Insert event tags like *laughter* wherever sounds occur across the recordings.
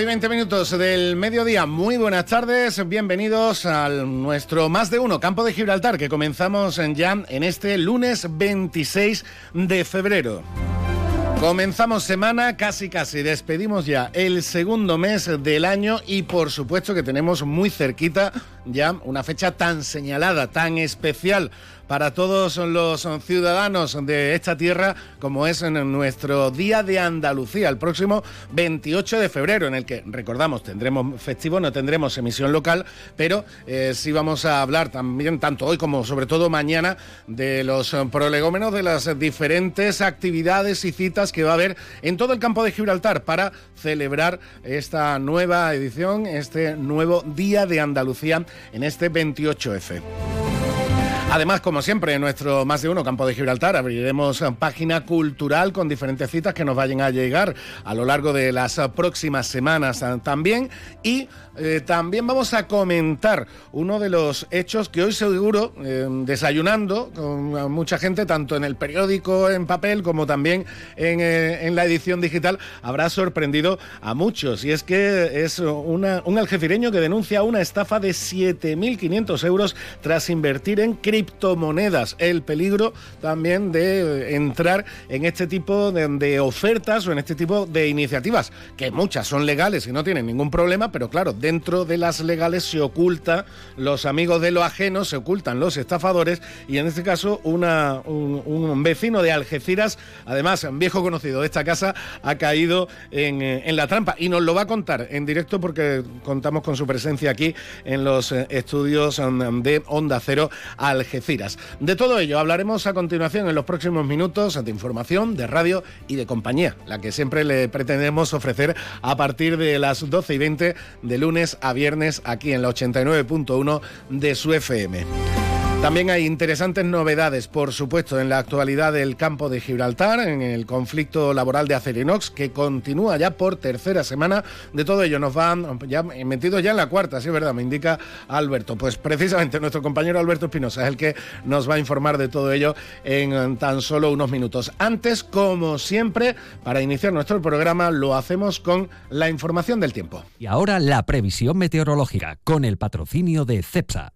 12 y 20 minutos del mediodía. Muy buenas tardes. Bienvenidos a nuestro más de uno campo de Gibraltar que comenzamos ya en este lunes 26 de febrero. Comenzamos semana, casi casi despedimos ya el segundo mes del año y por supuesto que tenemos muy cerquita ya una fecha tan señalada, tan especial para todos los ciudadanos de esta tierra como es en nuestro Día de Andalucía, el próximo 28 de febrero, en el que, recordamos, tendremos festivo, no tendremos emisión local, pero eh, sí vamos a hablar también, tanto hoy como sobre todo mañana, de los prolegómenos, de las diferentes actividades y citas que va a haber en todo el campo de Gibraltar para celebrar esta nueva edición, este nuevo Día de Andalucía en este 28F. Además, como siempre, en nuestro Más de Uno Campo de Gibraltar abriremos página cultural con diferentes citas que nos vayan a llegar a lo largo de las próximas semanas también. Y eh, también vamos a comentar uno de los hechos que hoy seguro, eh, desayunando con mucha gente, tanto en el periódico en papel como también en, eh, en la edición digital, habrá sorprendido a muchos. Y es que es un algecireño que denuncia una estafa de 7.500 euros tras invertir en criptomonedas. El peligro también de entrar en este tipo de, ofertas o en este tipo de iniciativas, que muchas son legales y no tienen ningún problema, pero claro, dentro de las legales se oculta los amigos de lo ajeno, se ocultan los estafadores y en este caso una, un, vecino de Algeciras, además viejo conocido de esta casa, ha caído en, en la trampa y nos lo va a contar en directo porque contamos con su presencia aquí en los eh, estudios um, de Onda Cero Algeciras. De todo ello hablaremos a continuación en los próximos minutos de información, de radio y de compañía, la que siempre le pretendemos ofrecer a partir de las 12 y 20 de lunes a viernes aquí en la 89.1 de su FM. También hay interesantes novedades, por supuesto, en la actualidad del campo de Gibraltar, en el conflicto laboral de Acerinox, que continúa ya por tercera semana. De todo ello nos van ya metidos ya en la cuarta, sí es verdad, me indica Alberto. Pues precisamente nuestro compañero Alberto Espinosa es el que nos va a informar de todo ello en tan solo unos minutos. Antes, como siempre, para iniciar nuestro programa lo hacemos con la información del tiempo. Y ahora la previsión meteorológica con el patrocinio de CEPSA.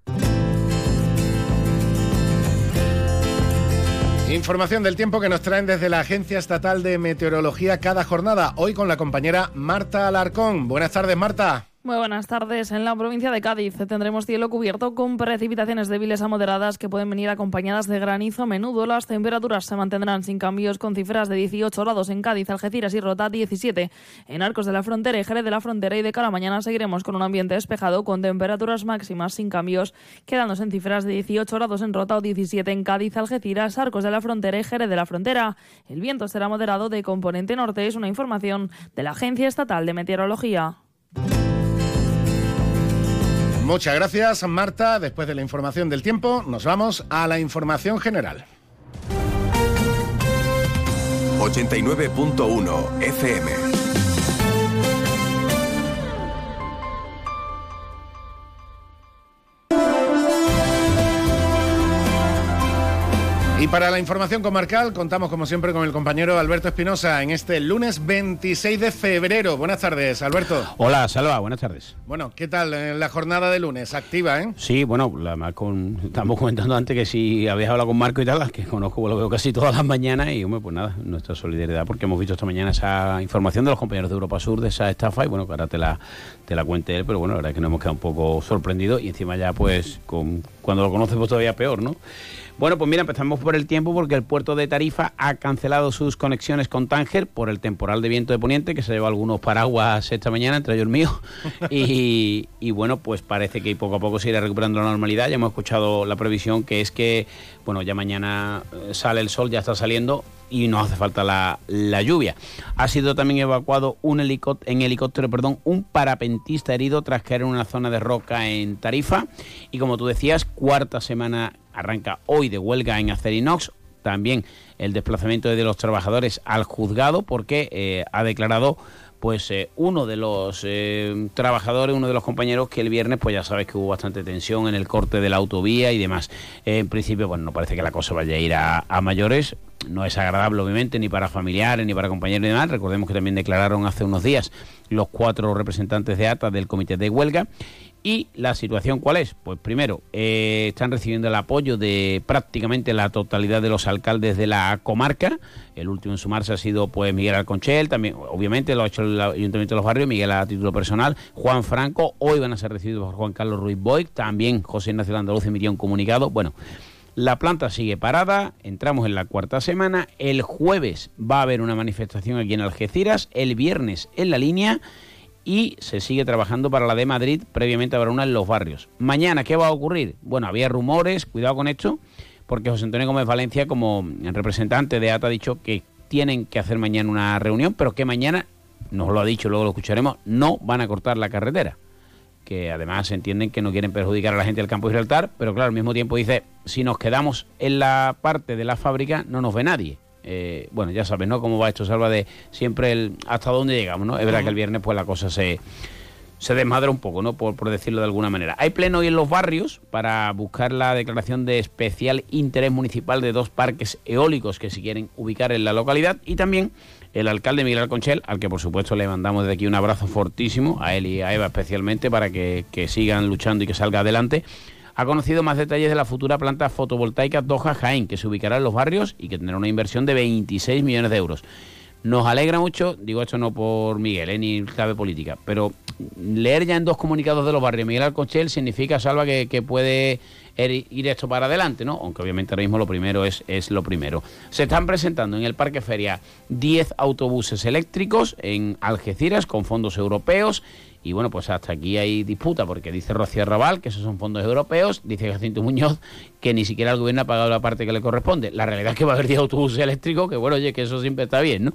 Información del tiempo que nos traen desde la Agencia Estatal de Meteorología cada jornada, hoy con la compañera Marta Alarcón. Buenas tardes, Marta. Muy buenas tardes. En la provincia de Cádiz tendremos cielo cubierto con precipitaciones débiles a moderadas que pueden venir acompañadas de granizo a menudo. Las temperaturas se mantendrán sin cambios con cifras de 18 grados en Cádiz, Algeciras y Rota, 17 en Arcos de la Frontera y Jerez de la Frontera y de cara a mañana seguiremos con un ambiente despejado con temperaturas máximas sin cambios, quedándose en cifras de 18 grados en Rota o 17 en Cádiz, Algeciras, Arcos de la Frontera y Jerez de la Frontera. El viento será moderado de componente norte, es una información de la Agencia Estatal de Meteorología. Muchas gracias, Marta. Después de la información del tiempo, nos vamos a la información general. 89.1 FM. Y para la información comarcal contamos como siempre con el compañero Alberto Espinosa en este lunes 26 de febrero. Buenas tardes, Alberto. Hola, Salva, buenas tardes. Bueno, ¿qué tal en la jornada de lunes? Activa, ¿eh? Sí, bueno, la, con, estamos comentando antes que si habías hablado con Marco y tal, que conozco, lo veo casi todas las mañanas y, hombre, pues nada, nuestra solidaridad porque hemos visto esta mañana esa información de los compañeros de Europa Sur de esa estafa y bueno, que ahora te la, te la cuente él, pero bueno, la verdad es que nos hemos quedado un poco sorprendidos y encima ya pues con, cuando lo conoces pues todavía peor, ¿no? Bueno, pues mira, empezamos por el tiempo porque el puerto de Tarifa ha cancelado sus conexiones con Tánger por el temporal de viento de poniente que se llevó algunos paraguas esta mañana, entre ellos míos. *laughs* Y, y bueno, pues parece que poco a poco se irá recuperando la normalidad. Ya hemos escuchado la previsión que es que, bueno, ya mañana eh, sale el sol, ya está saliendo y no hace falta la, lluvia. Ha sido también evacuado un helicóptero, en helicóptero perdón, un parapentista herido tras caer en una zona de roca en Tarifa. Y como tú decías, cuarta semana arranca hoy de huelga en Acerinox. También el desplazamiento de los trabajadores al juzgado porque eh, ha declarado pues eh, uno de los eh, trabajadores, uno de los compañeros que el viernes, pues ya sabes que hubo bastante tensión en el corte de la autovía y demás. en principio, bueno, no parece que la cosa vaya a ir a, a mayores. No es agradable, obviamente, ni para familiares, ni para compañeros y demás. Recordemos que también declararon hace unos días los cuatro representantes de ATA del comité de huelga. ¿Y la situación cuál es? Pues primero, eh, están recibiendo el apoyo de prácticamente la totalidad de los alcaldes de la comarca. El último en sumarse ha sido pues Miguel Alconchel, también obviamente lo ha hecho el Ayuntamiento de los Barrios, Miguel a título personal, Juan Franco, hoy van a ser recibidos por Juan Carlos Ruiz Boy, también José Ignacio Andaluz emitió un comunicado. Bueno, la planta sigue parada, entramos en la cuarta semana, el jueves va a haber una manifestación aquí en Algeciras, el viernes en la línea y se sigue trabajando para la de Madrid, previamente habrá una en los barrios. Mañana, ¿qué va a ocurrir? Bueno, había rumores, cuidado con esto, porque José Antonio Gómez Valencia, como representante de ATA, ha dicho que tienen que hacer mañana una reunión, pero que mañana, nos lo ha dicho, luego lo escucharemos, no van a cortar la carretera. Que además entienden que no quieren perjudicar a la gente del campo de Gibraltar, pero claro, al mismo tiempo dice, si nos quedamos en la parte de la fábrica, no nos ve nadie. Eh, bueno, ya sabes, ¿no? Cómo va esto, Salva, de siempre el hasta dónde llegamos, ¿no? Es verdad que el viernes pues la cosa se, se desmadra un poco, ¿no? Por, por, decirlo de alguna manera. Hay pleno hoy en los barrios para buscar la declaración de especial interés municipal de dos parques eólicos que se quieren ubicar en la localidad y también el alcalde Miguel Alconchel, al que por supuesto le mandamos desde aquí un abrazo fortísimo, a él y a Eva especialmente, para que, que sigan luchando y que salga adelante ha conocido más detalles de la futura planta fotovoltaica Doha Jaén, que se ubicará en los barrios y que tendrá una inversión de 26 millones de euros. Nos alegra mucho, digo esto no por Miguel, eh, ni clave política, pero leer ya en dos comunicados de los barrios Miguel Alconchel significa, Salva, que, puede ir esto para adelante, ¿no? Aunque obviamente ahora mismo lo primero es, es lo primero. Se están presentando en el Parque Feria 10 autobuses eléctricos en Algeciras con fondos europeos y bueno, pues hasta aquí hay disputa, porque dice Rocío Raval que esos son fondos europeos, dice Jacinto Muñoz que ni siquiera el gobierno ha pagado la parte que le corresponde. La realidad es que va a haber 10 autobuses eléctricos, que bueno, oye, que eso siempre está bien, ¿no?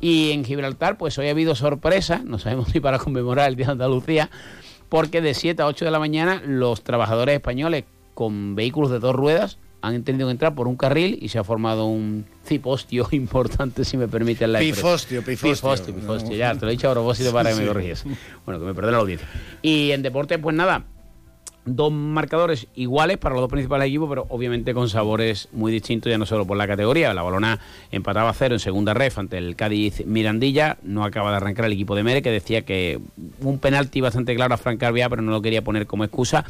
Y en Gibraltar, pues hoy ha habido sorpresa, no sabemos *laughs* si para conmemorar el Día de Andalucía, porque de 7 a 8 de la mañana los trabajadores españoles con vehículos de dos ruedas han tenido que entrar por un carril y se ha formado un cipostio *laughs* importante, si me permiten la expresión. Pifostio, pifostio. Pifostio, ya, te lo he dicho a propósito para que me corrigies. Bueno, que me perdone la audiencia. Y en deporte, pues nada, dos marcadores iguales para los dos principales equipos, pero obviamente con sabores muy distintos, ya no solo por la categoría. La Balona empataba a cero en segunda ref ante el Cádiz Mirandilla. No acaba de arrancar el equipo de Mere, que decía que un penalti bastante claro a Frank Carbia, pero no lo quería poner como excusa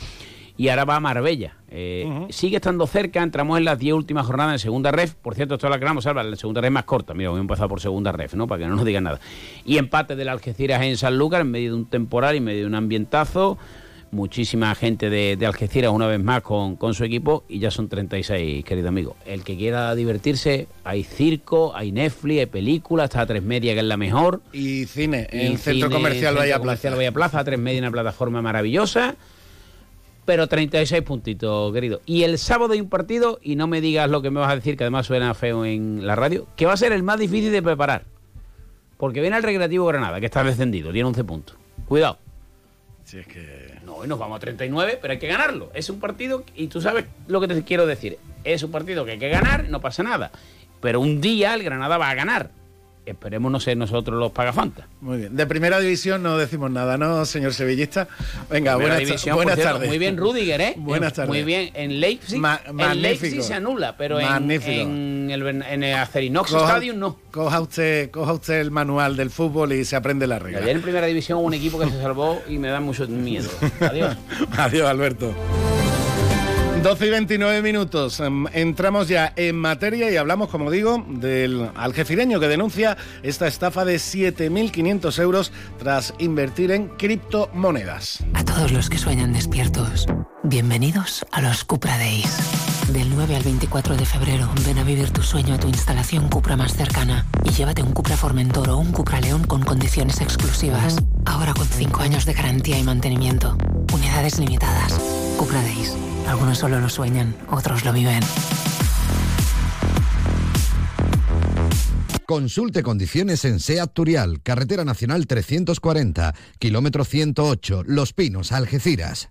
y ahora va a Marbella. Eh, sigue estando cerca, entramos en las 10 últimas jornadas de segunda ref. Por cierto, esto es la que vamos a hablar, la segunda ref más corta. Mira, voy a empezar por segunda ref, ¿no? Para que no nos digan nada. Y empate del Algeciras en San Lucas en medio de un temporal y en medio de un ambientazo. Muchísima gente de, Algeciras una vez más con, su equipo y ya son 36, querido amigo. El que quiera divertirse, hay circo, hay Netflix, hay películas, está a tres media que es la mejor. Y cine, en el Centro Comercial Bahía Plaza. Bahía Plaza, a tres media, una plataforma maravillosa pero 36 puntitos, querido. Y el sábado hay un partido, y no me digas lo que me vas a decir, que además suena feo en la radio, que va a ser el más difícil de preparar. Porque viene el Recreativo Granada, que está descendido, tiene 11 puntos. Cuidado. Si es que... No, nos vamos a 39, pero hay que ganarlo. Es un partido, y tú sabes lo que te quiero decir, es un partido que hay que ganar, no pasa nada. Pero un día el Granada va a ganar esperemos no ser nosotros los pagafantas. Muy bien. De primera división no decimos nada, ¿no, señor sevillista? Venga, buenas, división, buenas tardes. Muy bien, Rudiger, ¿eh? Buenas tardes. Muy bien. En Leipzig, en Leipzig se anula, pero en, en, el, en el Acerinox Stadium no. Coja usted, coja usted el manual del fútbol y se aprende la regla. Ayer en primera división un equipo que se salvó y me da mucho miedo. *laughs* Adiós. Adiós, Alberto. 12 y 29 minutos. Em, entramos ya en materia y hablamos, como digo, del algefireño que denuncia esta estafa de 7.500 euros tras invertir en criptomonedas. A todos los que sueñan despiertos, bienvenidos a los Cupra Days. Del 9 al 24 de febrero, ven a vivir tu sueño a tu instalación Cupra más cercana y llévate un Cupra Formentor o un Cupra León con condiciones exclusivas. Ahora con 5 años de garantía y mantenimiento. Unidades limitadas. Cupra Days. Algunos solo lo sueñan, otros lo viven. Consulte condiciones en SEAT Turial, Carretera Nacional 340, kilómetro 108, Los Pinos, Algeciras.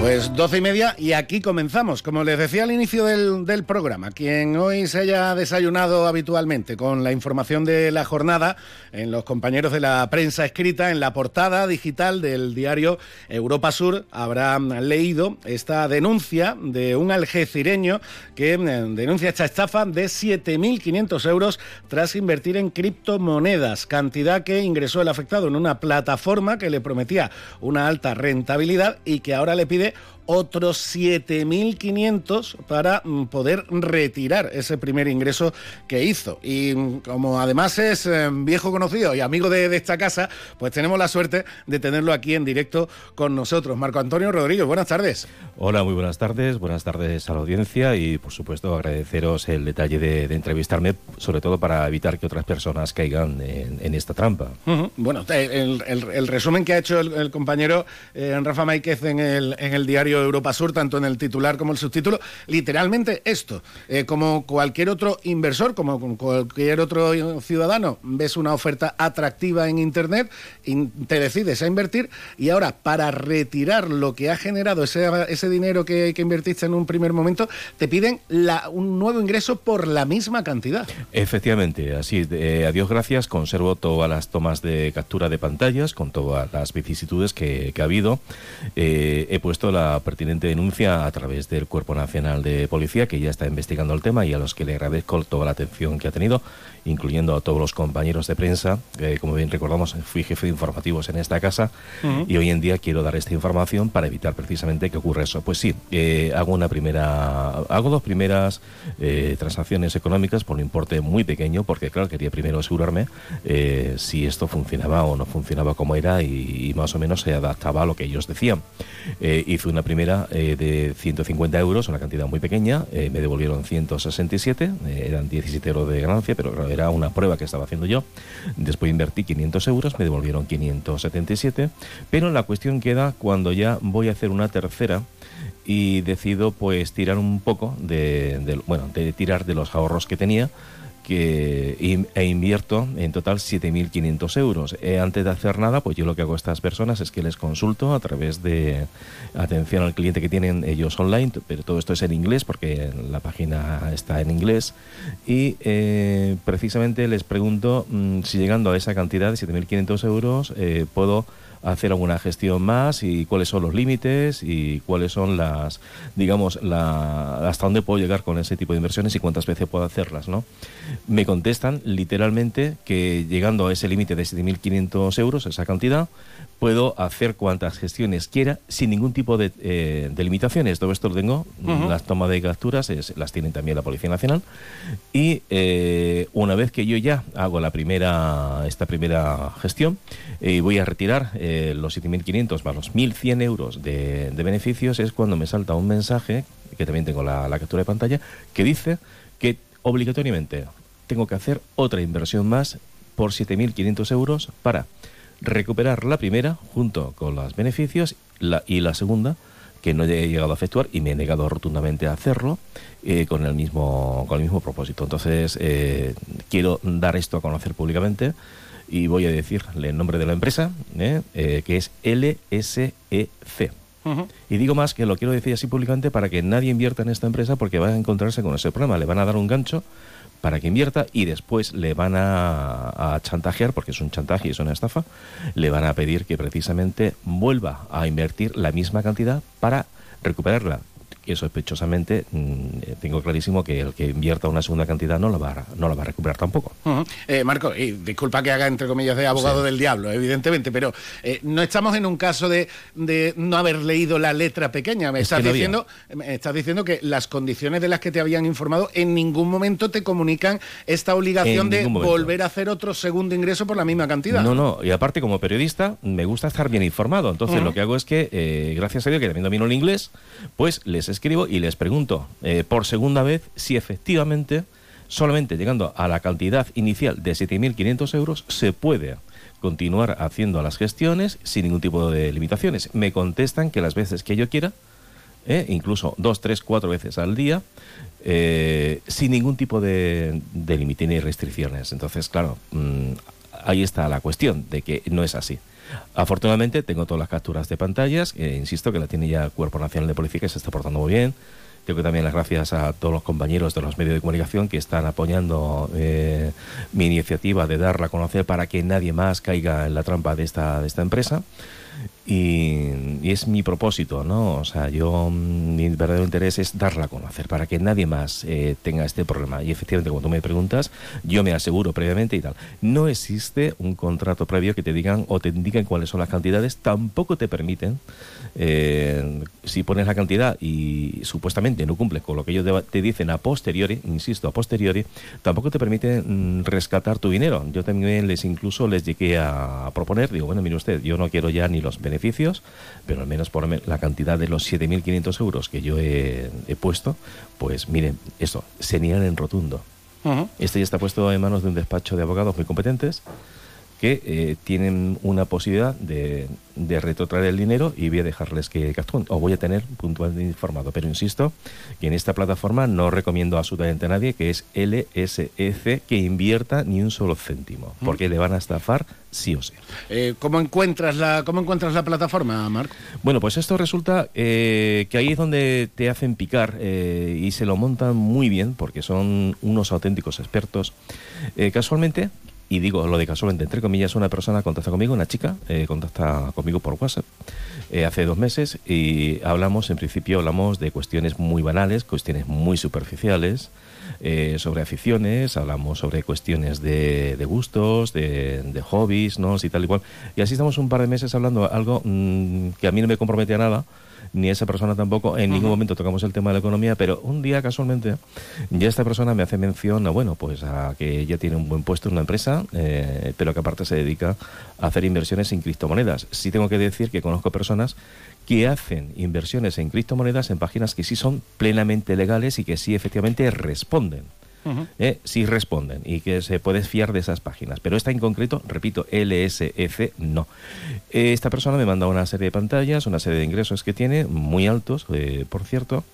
Pues doce y media y aquí comenzamos. Como les decía al inicio del, programa, quien hoy se haya desayunado habitualmente con la información de la jornada en los compañeros de la prensa escrita, en la portada digital del diario Europa Sur, habrá leído esta denuncia de un algecireño que eh, denuncia esta estafa de 7.500 euros tras invertir en criptomonedas, cantidad que ingresó el afectado en una plataforma que le prometía una alta rentabilidad y que ahora le pide で otros 7.500 para mm, poder retirar ese primer ingreso que hizo. Y mm, como además es eh, viejo conocido y amigo de, de, esta casa, pues tenemos la suerte de tenerlo aquí en directo con nosotros. Marco Antonio Rodríguez, buenas tardes. Hola, muy buenas tardes. Buenas tardes a la audiencia y por supuesto agradeceros el detalle de, de entrevistarme, sobre todo para evitar que otras personas caigan en, en esta trampa. Uh -huh. Bueno, el, el, el, resumen que ha hecho el, el compañero eh, Rafa Máiquez en el, en el diario Europa Sur, tanto en el titular como el subtítulo, literalmente esto, eh, como cualquier otro inversor, como cualquier otro ciudadano, ves una oferta atractiva en Internet, te decides a invertir y ahora para retirar lo que ha generado ese, dinero que, invertiste en un primer momento, te piden un nuevo ingreso por la misma cantidad. Efectivamente, así, eh, a Dios gracias, conservo todas las tomas de captura de pantallas con todas las vicisitudes que, que ha habido. Eh, he puesto la pertinente denuncia a través del Cuerpo Nacional de Policía, que ya está investigando el tema y a los que le agradezco toda la atención que ha tenido, incluyendo a todos los compañeros de prensa. Eh, como bien recordamos, fui jefe de informativos en esta casa uh -huh. y hoy en día quiero dar esta información para evitar precisamente que ocurra eso. Pues sí, eh, hago una primera, hago dos primeras eh, transacciones económicas por un importe muy pequeño, porque claro, quería primero asegurarme eh, si esto funcionaba o no funcionaba como era y, y, más o menos se adaptaba a lo que ellos decían. Eh, hice una primera eh, de 150 euros, una cantidad muy pequeña, eh, me devolvieron 167, eh, eran 17 euros de ganancia, pero era una prueba que estaba haciendo yo. Después invertí 500 euros, me devolvieron 577, pero la cuestión queda cuando ya voy a hacer una tercera y decido pues tirar un poco de, de bueno, de tirar de los ahorros que tenía que, e invierto en total 7.500 euros. Eh, antes de hacer nada, pues yo lo que hago a estas personas es que les consulto a través de atención al cliente que tienen ellos online, pero todo esto es en inglés porque la página está en inglés y eh, precisamente les pregunto mmm, si llegando a esa cantidad de 7.500 euros eh, puedo hacer alguna gestión más y cuáles son los límites y cuáles son las, digamos, la, hasta dónde puedo llegar con ese tipo de inversiones y cuántas veces puedo hacerlas, ¿no? Me contestan literalmente que llegando a ese límite de 7.500 euros, esa cantidad, puedo hacer cuantas gestiones quiera sin ningún tipo de, eh, de limitaciones. Todo esto lo tengo, uh -huh. las tomas de capturas es, las tienen también la Policía Nacional y eh, una vez que yo ya hago la primera, esta primera gestión y eh, voy a retirar eh, los 7.500 más los 1.100 euros de, de, beneficios es cuando me salta un mensaje, que también tengo la, la captura de pantalla, que dice que obligatoriamente tengo que hacer otra inversión más por 7.500 euros para recuperar la primera junto con los beneficios la, y la segunda que no he llegado a efectuar y me he negado rotundamente a hacerlo eh, con el mismo con el mismo propósito entonces eh, quiero dar esto a conocer públicamente y voy a decirle el nombre de la empresa eh, que es LSEC Uh -huh. Y digo más que lo quiero decir así públicamente para que nadie invierta en esta empresa porque va a encontrarse con ese problema. Le van a dar un gancho para que invierta y después le van a, a, chantajear, porque es un chantaje y es una estafa, le van a pedir que precisamente vuelva a invertir la misma cantidad para recuperarla. Y sospechosamente mm, tengo clarísimo que el que invierta una segunda cantidad no la va a, no la va a recuperar tampoco. Eh, Marco, y disculpa que haga entre comillas de abogado del diablo, evidentemente, pero eh, no estamos en un caso de, no haber leído la letra pequeña. Me estás, diciendo, me estás diciendo que las condiciones de las que te habían informado en ningún momento te comunican esta obligación de volver a hacer otro segundo ingreso por la misma cantidad. No, no, y aparte como periodista me gusta estar bien informado. Entonces lo que hago es que, eh, gracias a Dios que también domino el inglés, pues les escribo y les pregunto eh, por segunda vez si efectivamente, solamente llegando a la cantidad inicial de 7.500 euros, se puede continuar haciendo las gestiones sin ningún tipo de limitaciones. Me contestan que las veces que yo quiera, eh, incluso dos, tres, cuatro veces al día, eh, sin ningún tipo de, límite ni restricciones. Entonces, claro, mm, ahí está la cuestión de que no es así. Afortunadamente tengo todas las capturas de pantallas, insisto que la tiene ya el Cuerpo Nacional de Policía que se está portando muy bien. Creo que también las gracias a todos los compañeros de los medios de comunicación que están apoyando eh, mi iniciativa de darla a conocer para que nadie más caiga en la trampa de esta, de esta empresa. Y, es mi propósito, ¿no? O sea, yo, mm, mi verdadero interés es darla a conocer para que nadie más eh, tenga este problema. Y efectivamente, cuando tú me preguntas, yo me aseguro previamente y tal. No existe un contrato previo que te digan o te indiquen cuáles son las cantidades, tampoco te permiten, eh, si pones la cantidad y supuestamente no cumple con lo que ellos te dicen a posteriori, insisto, a posteriori, tampoco te permiten mm, rescatar tu dinero. Yo también les incluso les llegué a proponer, digo, bueno, mire usted, yo no quiero ya ni los beneficios pero al menos por la cantidad de los 7.500 euros que yo he, puesto, pues miren, eso, se niegan en rotundo. Este ya está puesto en manos de un despacho de abogados muy competentes que eh, tienen una posibilidad de, de, retrotraer el dinero y voy a dejarles que actúen, o voy a tener puntualmente informado. Pero insisto que en esta plataforma no recomiendo absolutamente a nadie que es LSEC que invierta ni un solo céntimo, porque le van a estafar sí o sí. Eh, ¿cómo, encuentras la, ¿Cómo encuentras la plataforma, Marco? Bueno, pues esto resulta eh, que ahí es donde te hacen picar y se lo montan muy bien, porque son unos auténticos expertos. casualmente, y digo lo de casualmente, entre comillas, una persona contacta conmigo, una chica, eh, contacta conmigo por WhatsApp eh, hace dos meses y hablamos, en principio hablamos de cuestiones muy banales, cuestiones muy superficiales, eh, sobre aficiones, hablamos sobre cuestiones de, gustos, de, hobbies, ¿no? Y tal y cual. Y así estamos un par de meses hablando algo mm, que a mí no me compromete a nada, ni esa persona tampoco. En ningún momento tocamos el tema de la economía, pero un día casualmente ya esta persona me hace mención a, bueno, pues a que ella tiene un buen puesto en una empresa, eh, pero que aparte se dedica a hacer inversiones en criptomonedas. Sí tengo que decir que conozco personas que hacen inversiones en criptomonedas en páginas que sí son plenamente legales y que sí efectivamente responden sí responden y que se puede fiar de esas páginas. Pero esta en concreto, repito, LSF no. Eh, esta persona me manda una serie de pantallas, una serie de ingresos que tiene, muy altos, eh, por cierto,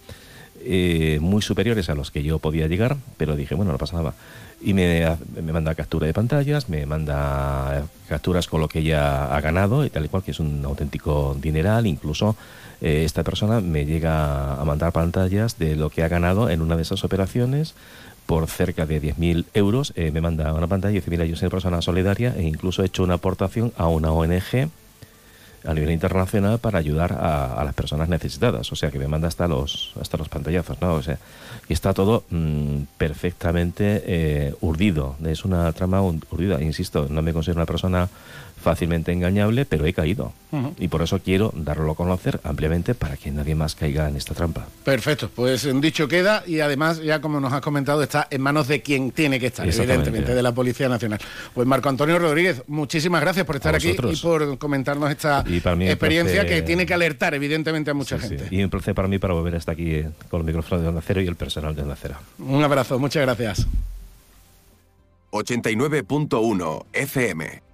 muy superiores a los que yo podía llegar, pero dije, bueno, no pasa nada. Y me, me, manda captura de pantallas, me manda capturas con lo que ella ha ganado y tal y cual, que es un auténtico dineral. Incluso esta persona me llega a mandar pantallas de lo que ha ganado en una de esas operaciones por cerca de 10.000 euros. Eh, me manda una pantalla y dice, mira, yo soy persona solidaria e incluso he hecho una aportación a una ONG a nivel internacional para ayudar a, las personas necesitadas. O sea, que me manda hasta los, hasta los pantallazos, ¿no? O sea, y está todo mm, perfectamente eh, urdido. Es una trama urdida. Insisto, no me considero una persona fácilmente engañable, pero he caído. Y por eso quiero darlo a conocer ampliamente para que nadie más caiga en esta trampa. Perfecto, pues un dicho queda y además, ya como nos has comentado, está en manos de quien tiene que estar, evidentemente, de la Policía Nacional. Pues Marco Antonio Rodríguez, muchísimas gracias por estar aquí y por comentarnos esta experiencia que tiene que alertar, evidentemente, a mucha gente. Y un placer para mí para volver hasta aquí eh, con los micrófonos de Onda Cero y el personal de Onda Cero. Un abrazo, muchas gracias. 89.1 FM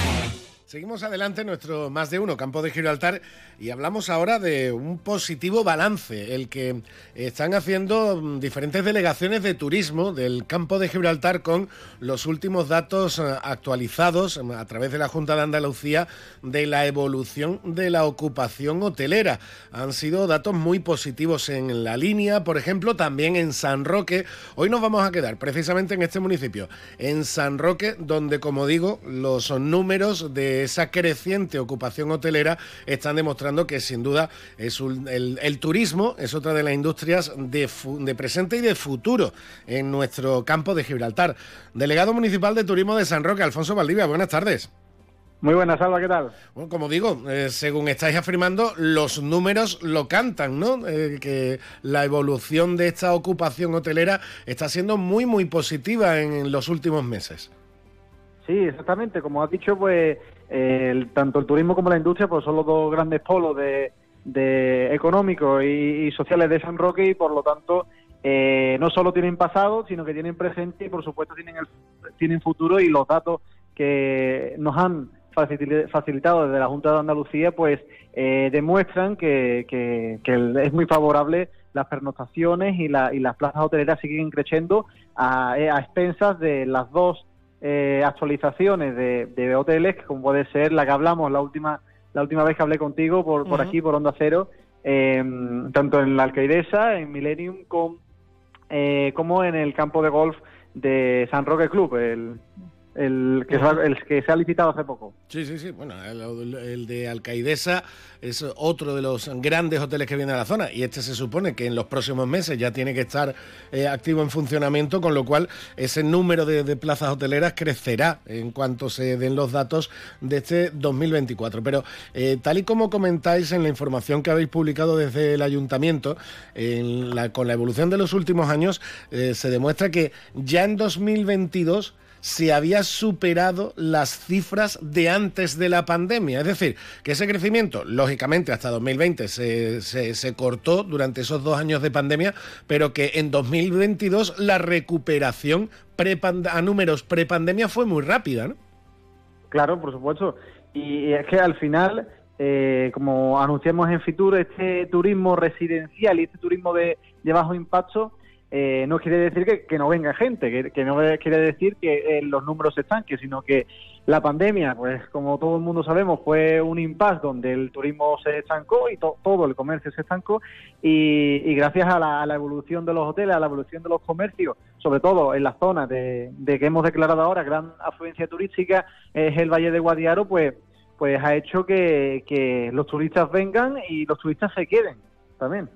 Seguimos adelante nuestro más de uno campo de Gibraltar y hablamos ahora de un positivo balance, el que están haciendo mm, diferentes delegaciones de turismo del campo de Gibraltar con los últimos datos eh, actualizados mm, a través de la Junta de Andalucía de la evolución de la ocupación hotelera. Han sido datos muy positivos en la línea, por ejemplo, también en San Roque. Hoy nos vamos a quedar precisamente en este municipio, en San Roque, donde, como digo, los números de esa creciente ocupación hotelera están demostrando que sin duda es el, turismo es otra de las industrias de, de presente y de futuro en nuestro campo de Gibraltar. Delegado Municipal de Turismo de San Roque, Alfonso Valdivia, buenas tardes. Muy buenas, Salva, ¿qué tal? Bueno, como digo, eh, según estáis afirmando, los números lo cantan, ¿no? Eh, que la evolución de esta ocupación hotelera está siendo muy, muy positiva en los últimos meses. Sí, exactamente. Como has dicho, pues tanto el turismo como la industria pues son los dos grandes polos de, económicos y, sociales de San Roque y por lo tanto eh, no solo tienen pasado, sino que tienen presente y por supuesto tienen, el, tienen futuro y los datos que nos han facilitado desde la Junta de Andalucía pues eh, demuestran que, es muy favorable las pernoctaciones y, y las plazas hoteleras siguen creciendo a, a expensas de las dos eh, actualizaciones de, hoteles, como puede ser la que hablamos la última la última vez que hablé contigo por, por aquí, por Onda Cero, em, tanto en la Alcaidesa, en Millennium, eh, como en el campo de golf de San Roque Club, el, el que, el que se ha licitado hace poco. Sí, sí, sí. Bueno, el, de Alcaidesa es otro de los grandes hoteles que viene a la zona y este se supone que en los próximos meses ya tiene que estar eh, activo en funcionamiento, con lo cual ese número de, plazas hoteleras crecerá en cuanto se den los datos de este 2024. Pero eh, tal y como comentáis en la información que habéis publicado desde el ayuntamiento, con la evolución de los últimos años, eh, se demuestra que ya en 2022 se había superado las cifras de antes de la pandemia. Es decir, que ese crecimiento, lógicamente, hasta 2020 se, se, cortó durante esos dos años de pandemia, pero que en 2022 la recuperación a números prepandemia fue muy rápida, ¿no? Claro, por supuesto. Y es que al final, eh, como anunciamos en Fitur, este turismo residencial y este turismo de bajo impacto eh, no quiere decir que, no venga gente, que, no quiere decir que eh, los números se estanquen, sino que la pandemia, pues como todo el mundo sabemos, fue un impasse donde el turismo se estancó y todo el comercio se estancó y, gracias a la, evolución de los hoteles, a la evolución de los comercios, sobre todo en las zonas de, que hemos declarado ahora gran afluencia turística, es el Valle de Guadiaro, pues, pues ha hecho que los turistas vengan y los turistas se queden también.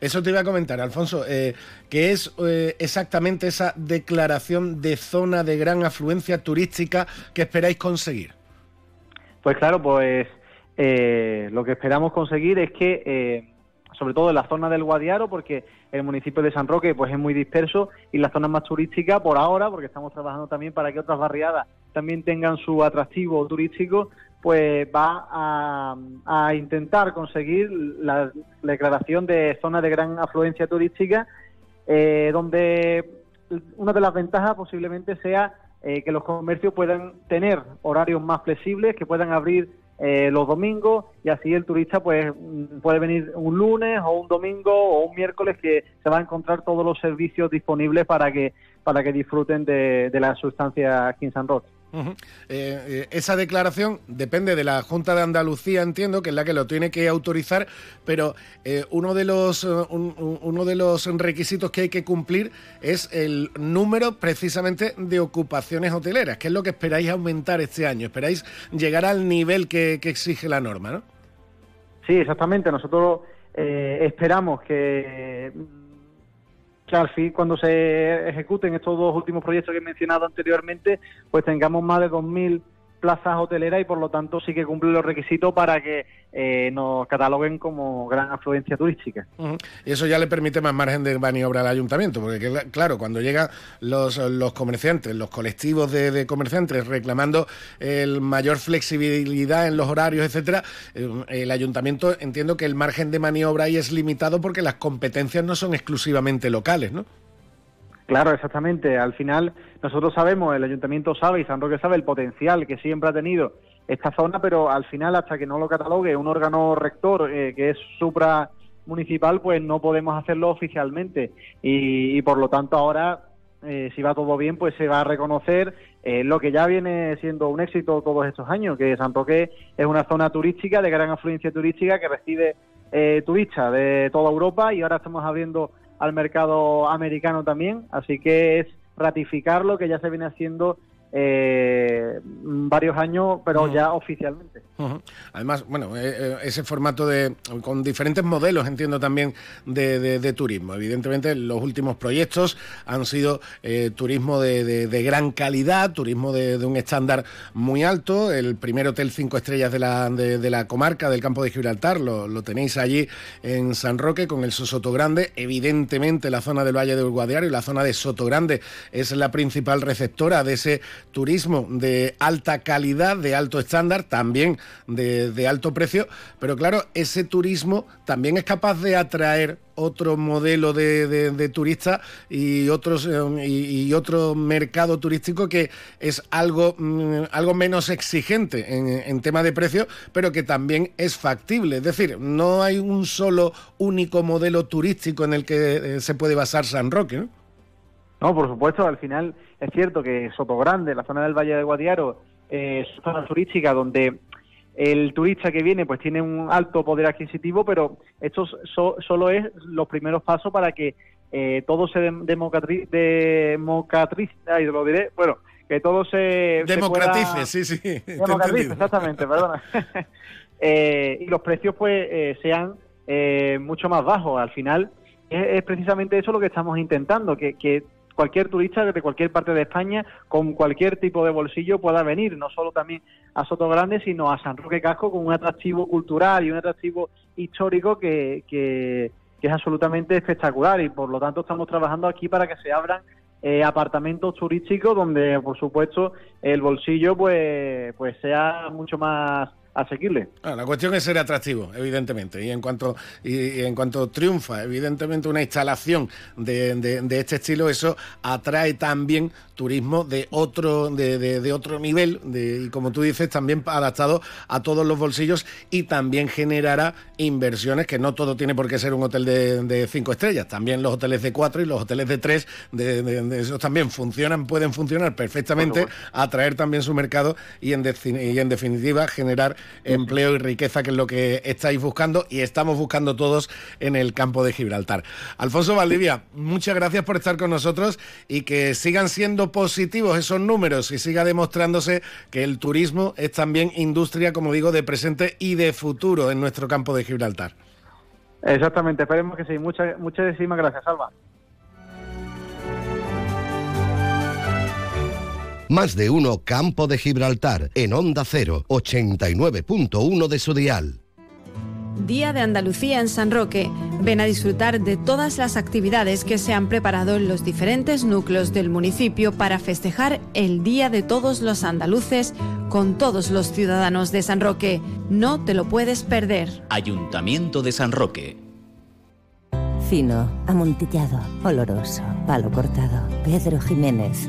Eso te iba a comentar, Alfonso. Eh, ¿Qué es eh, exactamente esa declaración de zona de gran afluencia turística que esperáis conseguir? Pues claro, pues eh, lo que esperamos conseguir es que, sobre todo en la zona del Guadiaro, porque el municipio de San Roque pues es muy disperso y la zona más turística por ahora, porque estamos trabajando también para que otras barriadas también tengan su atractivo turístico, pues va a, intentar conseguir la declaración de zona de gran afluencia turística, eh, donde una de las ventajas posiblemente sea eh, que los comercios puedan tener horarios más flexibles, que puedan abrir eh, los domingos y así el turista pues mm, puede venir un lunes o un domingo o un miércoles que se va a encontrar todos los servicios disponibles para que para que disfruten de, la sustancia en San Roque. Eh, eh, esa declaración depende de la Junta de Andalucía, entiendo, que es la que lo tiene que autorizar, pero eh, uno, de los, uno de los requisitos que hay que cumplir es el número precisamente de ocupaciones hoteleras. ¿Qué es lo que esperáis aumentar este año? ¿Esperáis llegar al nivel que, que exige la norma? ¿no? Sí, exactamente. Nosotros esperamos que que al fin, cuando se ejecuten estos dos últimos proyectos que he mencionado anteriormente, pues tengamos más de 2.000 plazas hoteleras y por lo tanto sí que cumple los requisitos para que eh, nos cataloguen como gran afluencia turística. Y eso ya le permite más margen de maniobra al ayuntamiento, porque claro, cuando llegan los, los comerciantes, los colectivos de, comerciantes reclamando el mayor flexibilidad en los horarios, etcétera, eh, el ayuntamiento entiendo que el margen de maniobra ahí es limitado porque las competencias no son exclusivamente locales, ¿no? Claro, exactamente. Al final nosotros sabemos, el ayuntamiento sabe y San Roque sabe el potencial que siempre ha tenido esta zona, pero al final, hasta que no lo catalogue un órgano rector eh, que es supra municipal, pues no podemos hacerlo oficialmente. Y, por lo tanto, ahora, eh, si va todo bien, pues se va a reconocer eh, lo que ya viene siendo un éxito todos estos años, que San Roque es una zona turística de gran afluencia turística que recibe turistas de toda Europa y ahora estamos abriendo al mercado americano también. Así que es ratificar lo que ya se viene haciendo eh, varios años, pero ya oficialmente. Además, bueno, eh, eh, ese formato de con diferentes modelos, entiendo también de, turismo. Evidentemente, los últimos proyectos han sido eh, turismo de, gran calidad, turismo de, un estándar muy alto. El primer hotel cinco estrellas de la, de, la comarca del campo de Gibraltar lo, lo, tenéis allí en San Roque con el Soto Grande. Evidentemente, la zona del Valle del Guadiaro y la zona de Soto Grande es la principal receptora de ese turismo de alta calidad, de alto estándar, también de, alto precio, pero claro, ese turismo también es capaz de atraer otro modelo de, turista y otros eh, y, otro mercado turístico que es algo mm, algo menos exigente en, en, tema de precio pero que también es factible es decir no hay un solo único modelo turístico en el que eh, se puede basar San Roque. No por supuesto al final es cierto que Soto Grande la zona del Valle de Guadiaro es zona turística donde el turista que viene pues tiene un alto poder adquisitivo, pero esto solo es los primeros pasos para que eh, todo se democratice, lo diré, bueno, que todo se... Democratice, sí, sí. *laughs* Democratice, exactamente, perdona. *laughs* Eh, y los precios pues eh, sean mucho más bajos. Al final es, precisamente eso lo que estamos intentando, que, que cualquier turista desde cualquier parte de España con cualquier tipo de bolsillo pueda venir, no solo también a Soto Grande, sino a San Roque Casco con un atractivo cultural y un atractivo histórico que, que, es absolutamente espectacular. Y por lo tanto estamos trabajando aquí para que se abran eh, apartamentos turísticos donde por supuesto el bolsillo pues pues sea mucho más asequible. la cuestión es ser atractivo, evidentemente, y en cuanto y, en cuanto triunfa, evidentemente, una instalación de, de, este estilo, eso atrae también turismo de otro de, de otro nivel, y como tú dices, también adaptado a todos los bolsillos y también generará inversiones, que no todo tiene por qué ser un hotel de, cinco estrellas, también los hoteles de cuatro y los hoteles de tres, de, esos también funcionan, pueden funcionar perfectamente, atraer también su mercado y en, y en definitiva generar empleo y riqueza, que es lo que estáis buscando y estamos buscando todos en el campo de Gibraltar. Alfonso Valdivia, muchas gracias por estar con nosotros y que sigan siendo positivos esos números y siga demostrándose que el turismo es también industria, como digo, de presente y de futuro en nuestro campo de Gibraltar. Exactamente, esperemos que sí. Muchas, muchísimas gracias, Alba. Más de uno Campo de Gibraltar en Onda 0, 89.1 de su dial. Día de Andalucía en San Roque. Ven a disfrutar de todas las actividades que se han preparado en los diferentes núcleos del municipio para festejar el Día de todos los andaluces con todos los ciudadanos de San Roque. No te lo puedes perder. Ayuntamiento de San Roque. Fino, amontillado, oloroso, palo cortado. Pedro Jiménez.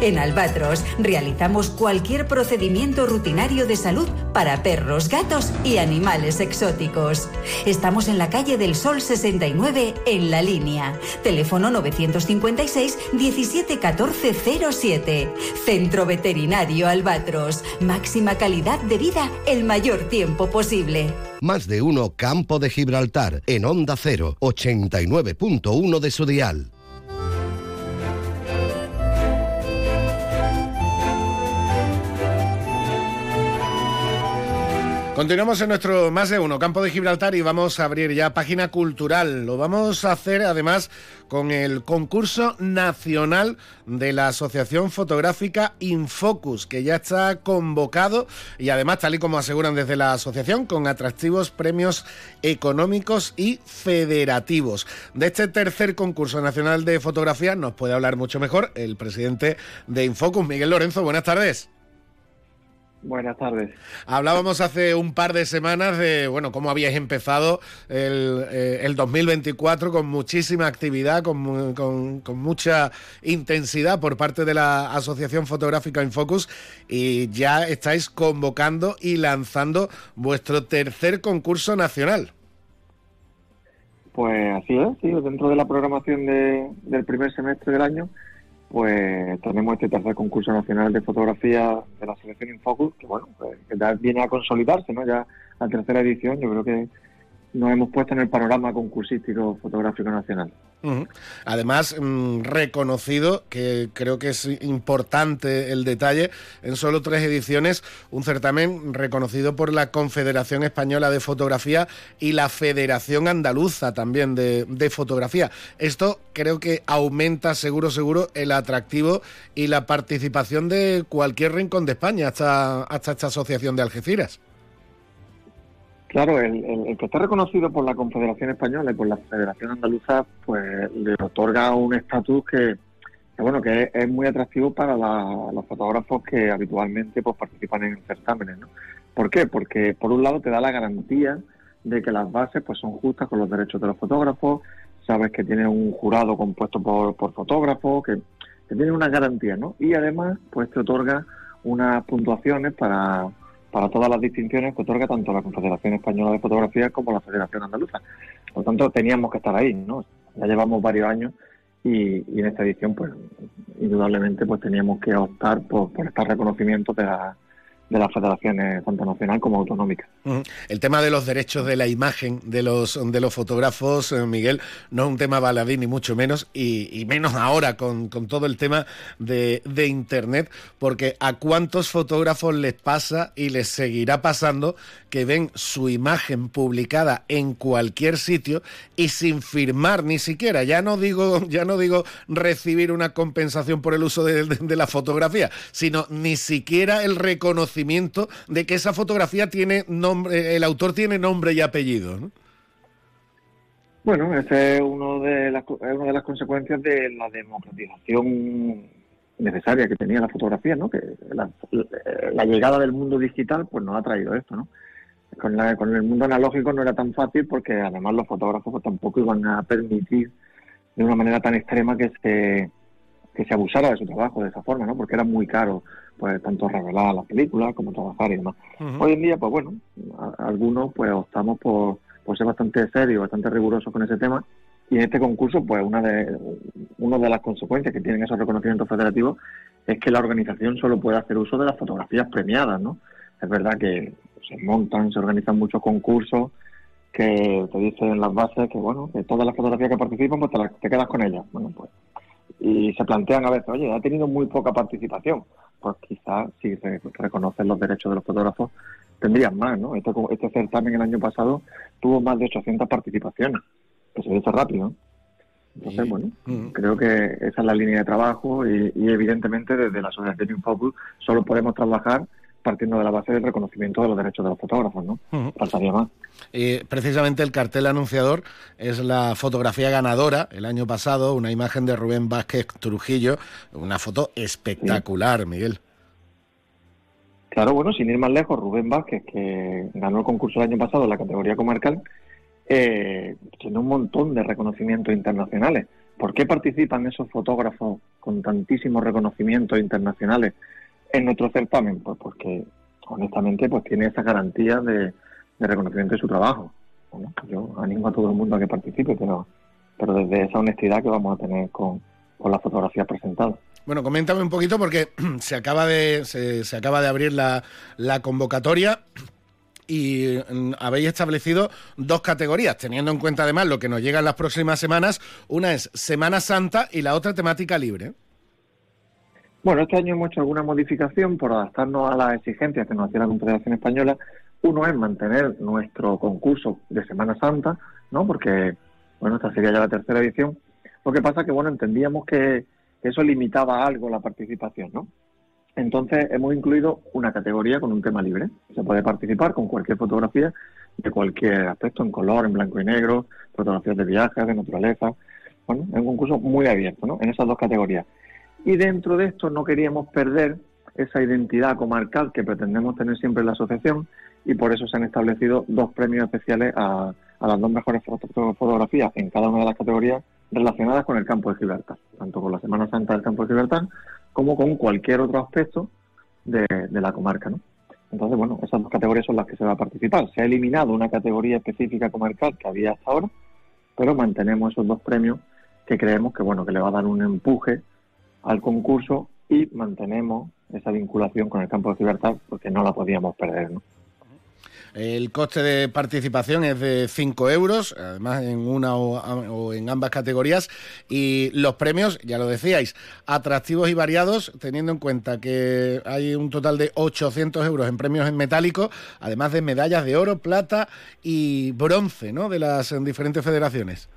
En Albatros realizamos cualquier procedimiento rutinario de salud para perros, gatos y animales exóticos. Estamos en la calle del Sol 69 en la línea. Teléfono 956 171407 Centro Veterinario Albatros. Máxima calidad de vida el mayor tiempo posible. Más de uno Campo de Gibraltar en Onda 0, 89.1 de su dial. Continuamos en nuestro más de uno, Campo de Gibraltar, y vamos a abrir ya página cultural. Lo vamos a hacer además con el concurso nacional de la Asociación Fotográfica Infocus, que ya está convocado y además, tal y como aseguran desde la asociación, con atractivos premios económicos y federativos. De este tercer concurso nacional de fotografía nos puede hablar mucho mejor el presidente de Infocus, Miguel Lorenzo. Buenas tardes. Buenas tardes. Hablábamos hace un par de semanas de bueno cómo habíais empezado el, 2024 eh, con muchísima actividad, con, con, mucha intensidad por parte de la Asociación Fotográfica Infocus y ya estáis convocando y lanzando vuestro tercer concurso nacional. Pues así es, sí, dentro de la programación del primer semestre del año pues tenemos este tercer concurso nacional de fotografía de la selección Infocus, que bueno, pues, ya viene a consolidarse, ¿no? Ya la tercera edición, yo creo que nos hemos puesto en el panorama concursístico fotográfico nacional. Además, mm, reconocido, que creo que es importante el detalle, en solo tres ediciones, un certamen reconocido por la Confederación Española de Fotografía y la Federación Andaluza también de, Fotografía. Esto creo que aumenta seguro, seguro el atractivo y la participación de cualquier rincón de España hasta, hasta esta asociación de Algeciras. Claro, el, que está reconocido por la Confederación Española y por la Federación Andaluza, pues le otorga un estatus que, bueno, que es, muy atractivo para los fotógrafos que habitualmente pues participan en certámenes, ¿no? ¿Por qué? Porque por un lado te da la garantía de que las bases pues son justas con los derechos de los fotógrafos, sabes que tiene un jurado compuesto por, por fotógrafos, que, que tiene una garantía, ¿no? Y además, pues te otorga unas puntuaciones para para todas las distinciones que otorga tanto la Confederación Española de Fotografía como la Federación Andaluza. Por lo tanto, teníamos que estar ahí, ¿no? Ya llevamos varios años y, en esta edición, pues, indudablemente, pues teníamos que optar por, por este reconocimiento de la, de las federaciones tanto nacional como autonómica. El tema de los derechos de la imagen de los de los fotógrafos, eh, Miguel, no es un tema baladí ni mucho menos, y, menos ahora con, todo el tema de, de, Internet, porque a cuántos fotógrafos les pasa y les seguirá pasando que ven su imagen publicada en cualquier sitio y sin firmar ni siquiera, ya no digo, ya no digo recibir una compensación por el uso de la fotografía, sino ni siquiera el reconocimiento de que esa fotografía tiene nombre, el autor tiene nombre y apellido. ¿no? Bueno, esa es, uno de las, una de las consecuencias de la democratización necesaria que tenía la fotografía, ¿no? Que la, llegada del mundo digital, pues nos ha traído esto, ¿no? Con, con, el mundo analógico no era tan fácil porque además los fotógrafos pues, tampoco iban a permitir de una manera tan extrema que se que se abusara de su trabajo de esa forma, ¿no? Porque era muy caro pues tanto revelar las películas como trabajar y demás. Hoy en día, pues bueno, algunos pues optamos por, ser bastante serios, bastante rigurosos con ese tema y en este concurso, pues una de, una de las consecuencias que tienen esos reconocimientos federativos es que la organización solo puede hacer uso de las fotografías premiadas, ¿no? Es verdad que se montan, se organizan muchos concursos que te dicen en las bases que, bueno, que todas las fotografías que participan, pues te, te quedas con ellas. Bueno, pues y se plantean a veces, oye, ha tenido muy poca participación. Pues quizás si se reconocen los derechos de los fotógrafos, tendrían más, ¿no? Este, este certamen el año pasado tuvo más de 800 participaciones, que se dice rápido. Entonces, bueno, mm. creo que esa es la línea de trabajo y, y evidentemente desde la Asociación Infocus solo podemos trabajar partiendo de la base del reconocimiento de los derechos de los fotógrafos, ¿no? Faltaría más. Y precisamente el cartel anunciador es la fotografía ganadora el año pasado, una imagen de Rubén Vázquez Trujillo, una foto espectacular, Miguel. Claro, bueno, sin ir más lejos, Rubén Vázquez, que ganó el concurso el año pasado en la categoría comarcal, eh, tiene un montón de reconocimientos internacionales. ¿Por qué participan esos fotógrafos con tantísimos reconocimientos internacionales en nuestro certamen? Pues porque honestamente pues tiene esa garantía de, reconocimiento de su trabajo. yo animo a todo el mundo a que participe, pero, pero desde esa honestidad que vamos a tener con, con las fotografías presentadas. Bueno, coméntame un poquito porque *clears throat* se acaba de, se, se acaba de abrir la, la convocatoria y mm, habéis establecido dos categorías, teniendo en cuenta además lo que nos llega en las próximas semanas. Una es Semana Santa y la otra temática libre. Bueno, este año hemos hecho alguna modificación por adaptarnos a las exigencias que nos hacía la Confederación Española, Uno es mantener nuestro concurso de Semana Santa, ¿no? Porque, bueno, esta sería ya la tercera edición. Lo que pasa que, bueno, entendíamos que eso limitaba algo la participación, ¿no? Entonces hemos incluido una categoría con un tema libre. Se puede participar con cualquier fotografía de cualquier aspecto, en color, en blanco y negro, fotografías de viajes, de naturaleza. Bueno, es un concurso muy abierto, ¿no? En esas dos categorías. Y dentro de esto no queríamos perder esa identidad comarcal que pretendemos tener siempre en la asociación y por eso se han establecido dos premios especiales a, las dos mejores fotografías en cada una de las categorías relacionadas con el campo de Gibraltar, tanto con la Semana Santa del campo de Gibraltar como con cualquier otro aspecto de, la comarca. ¿no? Entonces, bueno, esas dos categorías son las que se va a participar. Se ha eliminado una categoría específica comarcal que había hasta ahora, pero mantenemos esos dos premios que creemos que, bueno, que le va a dar un empuje al concurso y mantenemos esa vinculación con el campo de Gibraltar porque no la podíamos perder. El coste de participación es de 5 euros, además en una o, en ambas categorías. Y los premios, ya lo decíais, atractivos y variados, teniendo en cuenta que hay un total de 800 euros en premios en metálico, además de medallas de oro, plata y bronce ¿no? de las diferentes federaciones.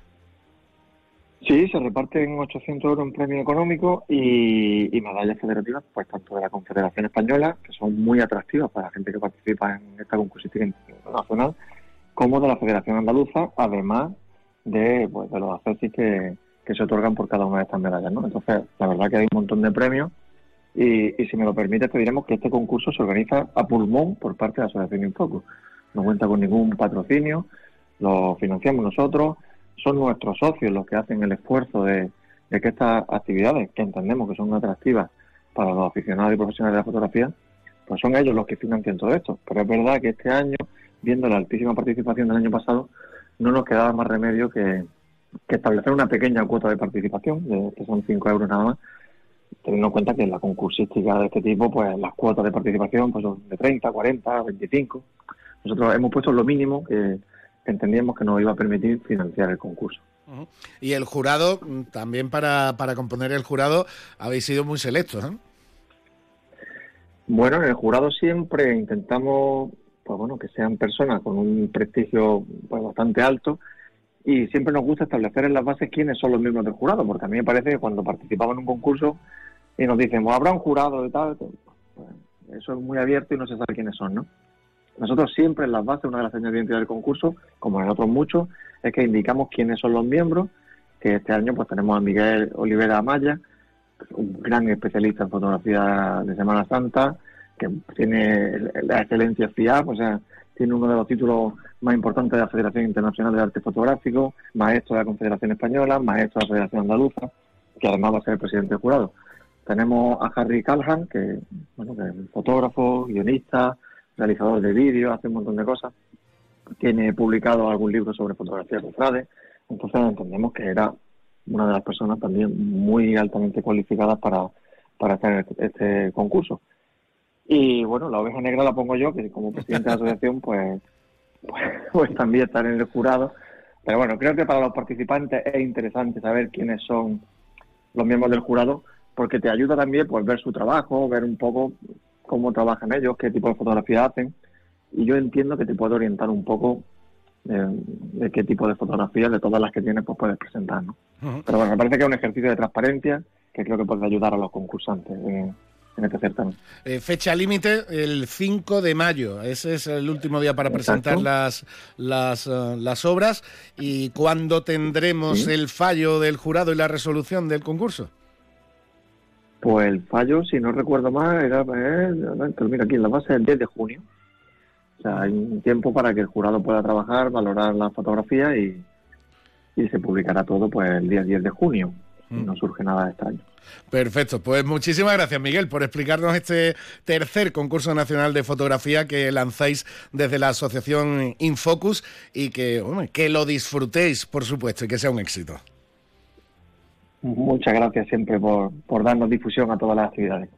Sí, se reparten 800 euros en premio económico y, medallas federativas, pues tanto de la Confederación Española, que son muy atractivas para la gente que participa en esta concurso nacional, como de la Federación Andaluza, además de, pues, de los accesos que, se otorgan por cada una de estas medallas. ¿no? Entonces, la verdad que hay un montón de premios y, si me lo permite, te diremos que este concurso se organiza a pulmón por parte de la Asociación Infocus. No cuenta con ningún patrocinio, lo financiamos nosotros son nuestros socios los que hacen el esfuerzo de, que estas actividades, que entendemos que son atractivas para los aficionados y profesionales de la fotografía, pues son ellos los que financian todo esto. Pero es verdad que este año, viendo la altísima participación del año pasado, no nos quedaba más remedio que, establecer una pequeña cuota de participación, que son 5 euros nada más, teniendo en cuenta que en la concursística de este tipo, pues las cuotas de participación pues son de 30, 40, 25. Nosotros hemos puesto lo mínimo que, entendíamos que nos iba a permitir financiar el concurso. Y el jurado, mm, también para, para componer el jurado, habéis sido muy selectos, ¿no? Bueno, en el jurado siempre intentamos, pues bueno, que sean personas con un prestigio pues, bastante alto y siempre nos gusta establecer en las bases quiénes son los miembros del jurado, porque a mí me parece que cuando participamos en un concurso y nos dicen, habrá un jurado y tal, pues, eso es muy abierto y no se sabe quiénes son, ¿no? Nosotros siempre en las bases, una de las señas de identidad del concurso, como en otros muchos, es que indicamos quiénes son los miembros, que este año pues tenemos a Miguel Olivera Amaya, un gran especialista en fotografía de Semana Santa, que tiene la excelencia FIAP, o sea, tiene uno de los títulos más importantes de la Federación Internacional de Arte Fotográfico, maestro de la Confederación Española, maestro de la Federación Andaluza, que además va a ser el presidente del jurado. Tenemos a Harry Calhan, que, bueno, que es fotógrafo, guionista, realizador de vídeos, hace un montón de cosas. Tiene publicado algún libro sobre fotografía de Frade. Entonces entendemos que era una de las personas también muy altamente cualificadas para, para hacer este concurso. Y bueno, la oveja negra la pongo yo, que como presidente de la asociación, pues, pues, *laughs* pues, también estar en el jurado. Pero bueno, creo que para los participantes es interesante saber quiénes son los miembros del jurado, porque te ayuda también pues ver su trabajo, ver un poco cómo trabajan ellos, qué tipo de fotografía hacen, y yo entiendo que te puedo orientar un poco de, qué tipo de fotografías de todas las que tienes pues puedes presentar, ¿no? Pero bueno, me parece que es un ejercicio de transparencia que creo que puede ayudar a los concursantes en, este certamen. Eh, fecha límite el 5 de mayo, ese es el último día para presentar las las, eh, las obras y cuándo tendremos el fallo del jurado y la resolución del concurso. Pues el fallo, si no recuerdo mal, era, eh, mira aquí en la base del 10 de junio. O sea, hay un tiempo para que el jurado pueda trabajar, valorar la fotografía y, se publicará todo pues el día 10 de junio. Mm. No surge nada extraño. Perfecto, pues muchísimas gracias Miguel por explicarnos este tercer concurso nacional de fotografía que lanzáis desde la asociación Infocus y que, que lo disfrutéis, por supuesto, y que sea un éxito. Muchas gracias siempre por, por darnos difusión a todas las actividades.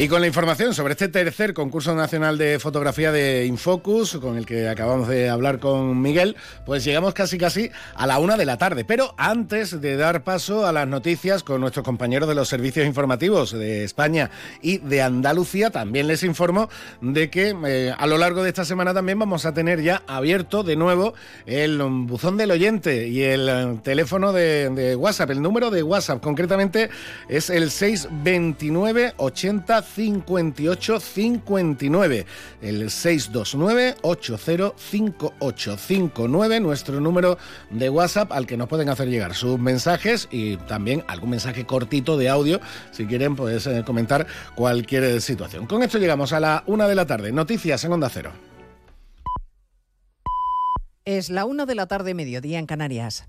Y con la información sobre este tercer concurso nacional de fotografía de Infocus, con el que acabamos de hablar con Miguel, pues llegamos casi casi a la una de la tarde. Pero antes de dar paso a las noticias con nuestros compañeros de los servicios informativos de España y de Andalucía, también les informo de que eh, a lo largo de esta semana también vamos a tener ya abierto de nuevo el buzón del oyente y el eh, teléfono de, WhatsApp, el número de WhatsApp concretamente es el 629 80 58 59. El 629 805859, nuestro número de WhatsApp al que nos pueden hacer llegar sus mensajes y también algún mensaje cortito de audio si quieren puedes eh, comentar cualquier situación. Con esto llegamos a la una de la tarde. Noticias en Onda Cero. Es la una de la tarde, mediodía en Canarias.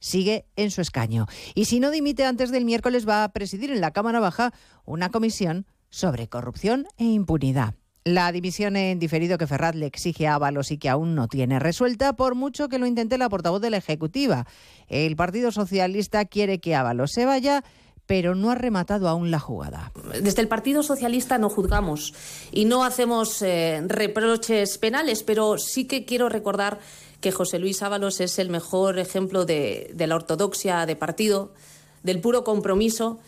sigue en su escaño. Y si no dimite antes del miércoles, va a presidir en la Cámara Baja una comisión sobre corrupción e impunidad. La dimisión en diferido que Ferraz le exige a Ábalos y que aún no tiene resuelta, por mucho que lo intente la portavoz de la Ejecutiva. El Partido Socialista quiere que Ábalos se vaya pero no ha rematado aún la jugada. Desde el Partido Socialista no juzgamos y no hacemos eh, reproches penales, pero sí que quiero recordar que José Luis Ábalos es el mejor ejemplo de, la ortodoxia de partido, del puro compromiso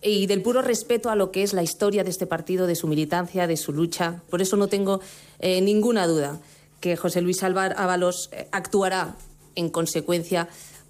y del puro respeto a lo que es la historia de este partido, de su militancia, de su lucha. Por eso no tengo eh, ninguna duda que José Luis Ábalos eh, actuará en consecuencia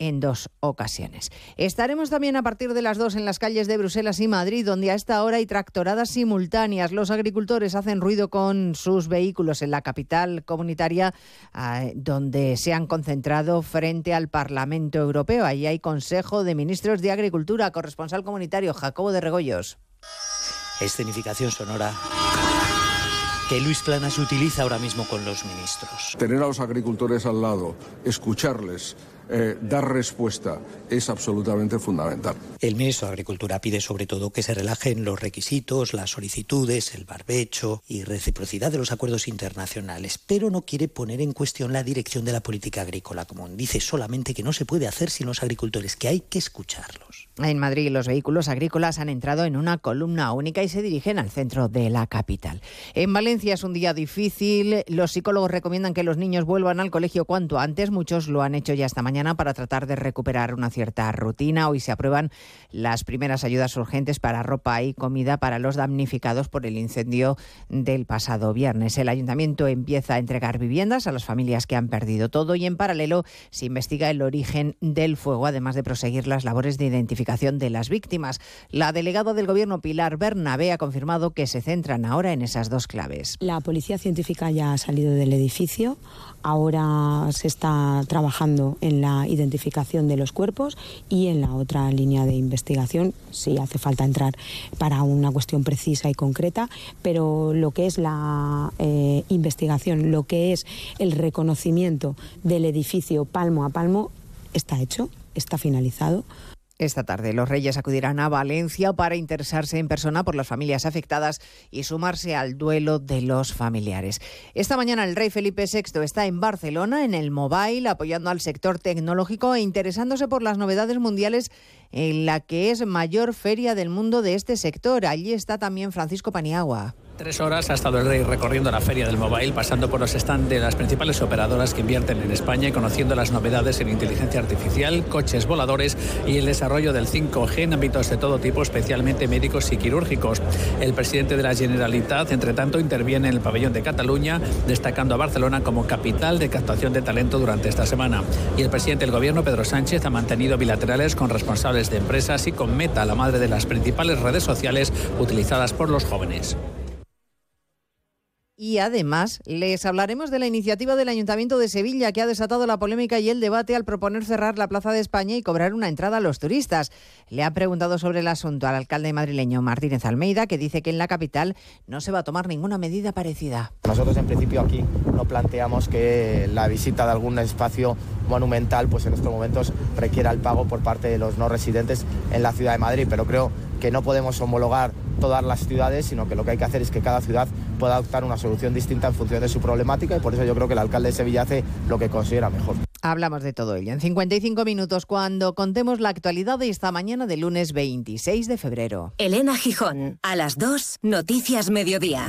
en dos ocasiones. Estaremos también a partir de las dos en las calles de Bruselas y Madrid, donde a esta hora hay tractoradas simultáneas. Los agricultores hacen ruido con sus vehículos en la capital comunitaria, ah, donde se han concentrado frente al Parlamento Europeo. Allí hay Consejo de Ministros de Agricultura, corresponsal comunitario Jacobo de Regoyos. Escenificación sonora que Luis Planas utiliza ahora mismo con los ministros. Tener a los agricultores al lado, escucharles, eh, dar respuesta es absolutamente fundamental. El ministro de Agricultura pide sobre todo que se relajen los requisitos, las solicitudes, el barbecho y reciprocidad de los acuerdos internacionales, pero no quiere poner en cuestión la dirección de la política agrícola común. Dice solamente que no se puede hacer sin los agricultores, que hay que escucharlos. En Madrid los vehículos agrícolas han entrado en una columna única y se dirigen al centro de la capital. En Valencia es un día difícil. Los psicólogos recomiendan que los niños vuelvan al colegio cuanto antes. Muchos lo han hecho ya esta mañana para tratar de recuperar una cierta rutina. Hoy se aprueban las primeras ayudas urgentes para ropa y comida para los damnificados por el incendio del pasado viernes. El ayuntamiento empieza a entregar viviendas a las familias que han perdido todo y en paralelo se investiga el origen del fuego, además de proseguir las labores de identificación de las víctimas. La delegada del Gobierno, Pilar Bernabé, ha confirmado que se centran ahora en esas dos claves. La policía científica ya ha salido del edificio. Ahora se está trabajando en la identificación de los cuerpos y en la otra línea de investigación, si hace falta entrar para una cuestión precisa y concreta, pero lo que es la eh, investigación, lo que es el reconocimiento del edificio palmo a palmo, está hecho, está finalizado. Esta tarde los Reyes acudirán a Valencia para interesarse en persona por las familias afectadas y sumarse al duelo de los familiares. Esta mañana el rey Felipe VI está en Barcelona, en el Mobile, apoyando al sector tecnológico e interesándose por las novedades mundiales en la que es mayor feria del mundo de este sector. Allí está también Francisco Paniagua. Tres horas ha estado el rey recorriendo la feria del mobile, pasando por los stands de las principales operadoras que invierten en España y conociendo las novedades en inteligencia artificial, coches voladores y el desarrollo del 5G en ámbitos de todo tipo, especialmente médicos y quirúrgicos. El presidente de la Generalitat, entre tanto, interviene en el pabellón de Cataluña, destacando a Barcelona como capital de captación de talento durante esta semana. Y el presidente del gobierno, Pedro Sánchez, ha mantenido bilaterales con responsables de empresas y con Meta, la madre de las principales redes sociales utilizadas por los jóvenes. Y además les hablaremos de la iniciativa del Ayuntamiento de Sevilla que ha desatado la polémica y el debate al proponer cerrar la Plaza de España y cobrar una entrada a los turistas. Le ha preguntado sobre el asunto al alcalde madrileño Martínez Almeida, que dice que en la capital no se va a tomar ninguna medida parecida. Nosotros en principio aquí no planteamos que la visita de algún espacio monumental pues en estos momentos requiera el pago por parte de los no residentes en la ciudad de Madrid, pero creo que no podemos homologar todas las ciudades, sino que lo que hay que hacer es que cada ciudad pueda adoptar una solución distinta en función de su problemática y por eso yo creo que el alcalde de Sevilla hace lo que considera mejor. Hablamos de todo ello en 55 minutos cuando contemos la actualidad de esta mañana de lunes 26 de febrero. Elena Gijón, a las 2, Noticias Mediodía.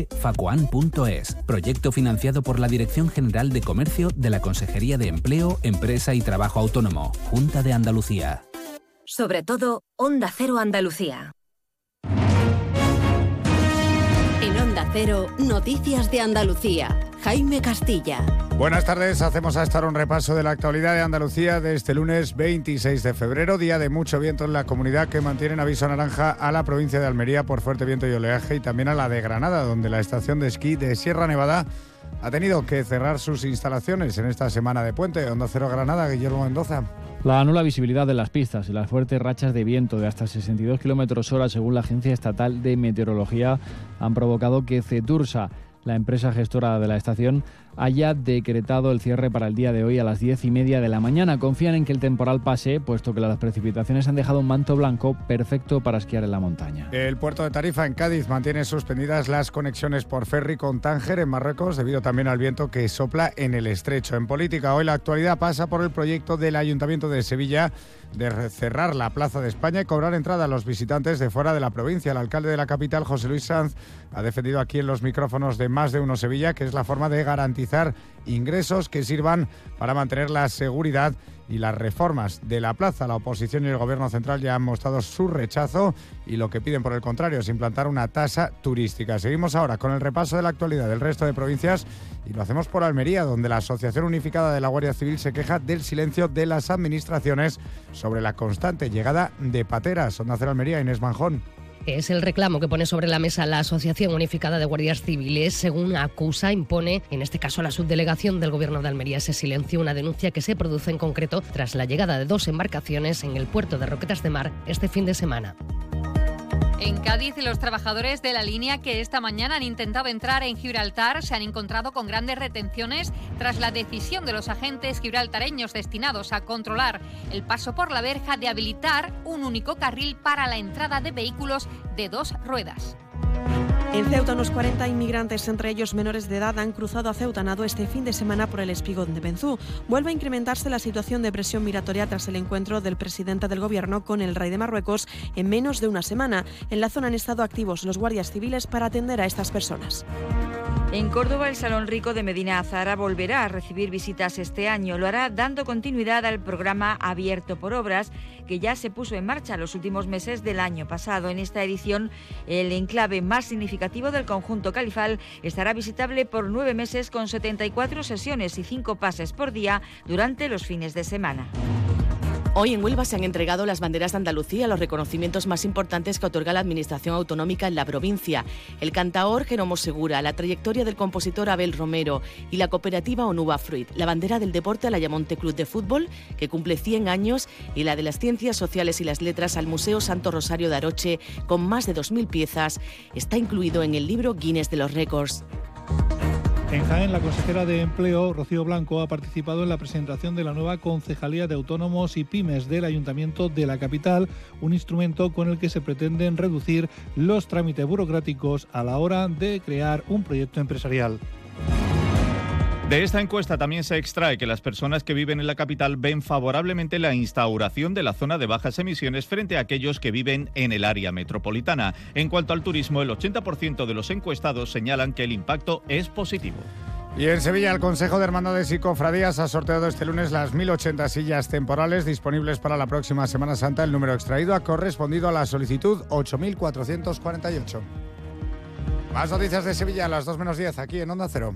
www.facoan.es. Proyecto financiado por la Dirección General de Comercio de la Consejería de Empleo, Empresa y Trabajo Autónomo, Junta de Andalucía. Sobre todo, Onda Cero Andalucía. En Onda Cero, Noticias de Andalucía. Jaime Castilla. Buenas tardes, hacemos a estar un repaso de la actualidad de Andalucía de este lunes 26 de febrero, día de mucho viento en la comunidad que mantienen aviso naranja a la provincia de Almería por fuerte viento y oleaje y también a la de Granada, donde la estación de esquí de Sierra Nevada ha tenido que cerrar sus instalaciones en esta semana de puente. Onda Cero Granada, Guillermo Mendoza. La nula visibilidad de las pistas y las fuertes rachas de viento de hasta 62 kilómetros hora, según la Agencia Estatal de Meteorología, han provocado que Cetursa, la empresa gestora de la estación, haya decretado el cierre para el día de hoy a las diez y media de la mañana. Confían en que el temporal pase, puesto que las precipitaciones han dejado un manto blanco perfecto para esquiar en la montaña. El puerto de Tarifa en Cádiz mantiene suspendidas las conexiones por ferry con Tánger en Marruecos debido también al viento que sopla en el estrecho. En política, hoy la actualidad pasa por el proyecto del Ayuntamiento de Sevilla de cerrar la Plaza de España y cobrar entrada a los visitantes de fuera de la provincia. El alcalde de la capital, José Luis Sanz, ha defendido aquí en los micrófonos de Más de Uno Sevilla que es la forma de garantizar ingresos que sirvan para mantener la seguridad y las reformas de la plaza. La oposición y el gobierno central ya han mostrado su rechazo y lo que piden por el contrario es implantar una tasa turística. Seguimos ahora con el repaso de la actualidad del resto de provincias y lo hacemos por Almería, donde la Asociación Unificada de la Guardia Civil se queja del silencio de las administraciones sobre la constante llegada de pateras. Onda Cero Almería, Inés Manjón. Es el reclamo que pone sobre la mesa la Asociación Unificada de Guardias Civiles. Según acusa, impone, en este caso la subdelegación del Gobierno de Almería, ese silencio, una denuncia que se produce en concreto tras la llegada de dos embarcaciones en el puerto de Roquetas de Mar este fin de semana. En Cádiz, los trabajadores de la línea que esta mañana han intentado entrar en Gibraltar se han encontrado con grandes retenciones tras la decisión de los agentes gibraltareños destinados a controlar el paso por la verja de habilitar un único carril para la entrada de vehículos de dos ruedas. En Ceuta, unos 40 inmigrantes, entre ellos menores de edad, han cruzado a Ceuta Nado este fin de semana por el espigón de Benzú. Vuelve a incrementarse la situación de presión migratoria tras el encuentro del presidente del gobierno con el rey de Marruecos en menos de una semana. En la zona han estado activos los guardias civiles para atender a estas personas. En Córdoba, el Salón Rico de Medina Azara volverá a recibir visitas este año. Lo hará dando continuidad al programa Abierto por Obras, que ya se puso en marcha los últimos meses del año pasado. En esta edición, el enclave más significativo del conjunto califal estará visitable por nueve meses con 74 sesiones y cinco pases por día durante los fines de semana. Hoy en Huelva se han entregado las banderas de Andalucía, los reconocimientos más importantes que otorga la Administración Autonómica en la provincia. El cantaor Jeromo Segura, la trayectoria del compositor Abel Romero y la cooperativa Onuba Fruit, la bandera del deporte al Ayamonte Club de Fútbol, que cumple 100 años, y la de las ciencias sociales y las letras al Museo Santo Rosario de Aroche, con más de 2.000 piezas, está incluido en el libro Guinness de los Récords. En Jaén, la consejera de Empleo, Rocío Blanco, ha participado en la presentación de la nueva Concejalía de Autónomos y Pymes del Ayuntamiento de la capital, un instrumento con el que se pretenden reducir los trámites burocráticos a la hora de crear un proyecto empresarial. De esta encuesta también se extrae que las personas que viven en la capital ven favorablemente la instauración de la zona de bajas emisiones frente a aquellos que viven en el área metropolitana. En cuanto al turismo, el 80% de los encuestados señalan que el impacto es positivo. Y en Sevilla, el Consejo de Hermandades y Cofradías ha sorteado este lunes las 1.080 sillas temporales disponibles para la próxima Semana Santa. El número extraído ha correspondido a la solicitud 8.448. Más noticias de Sevilla a las 2 menos 10 aquí en Onda Cero.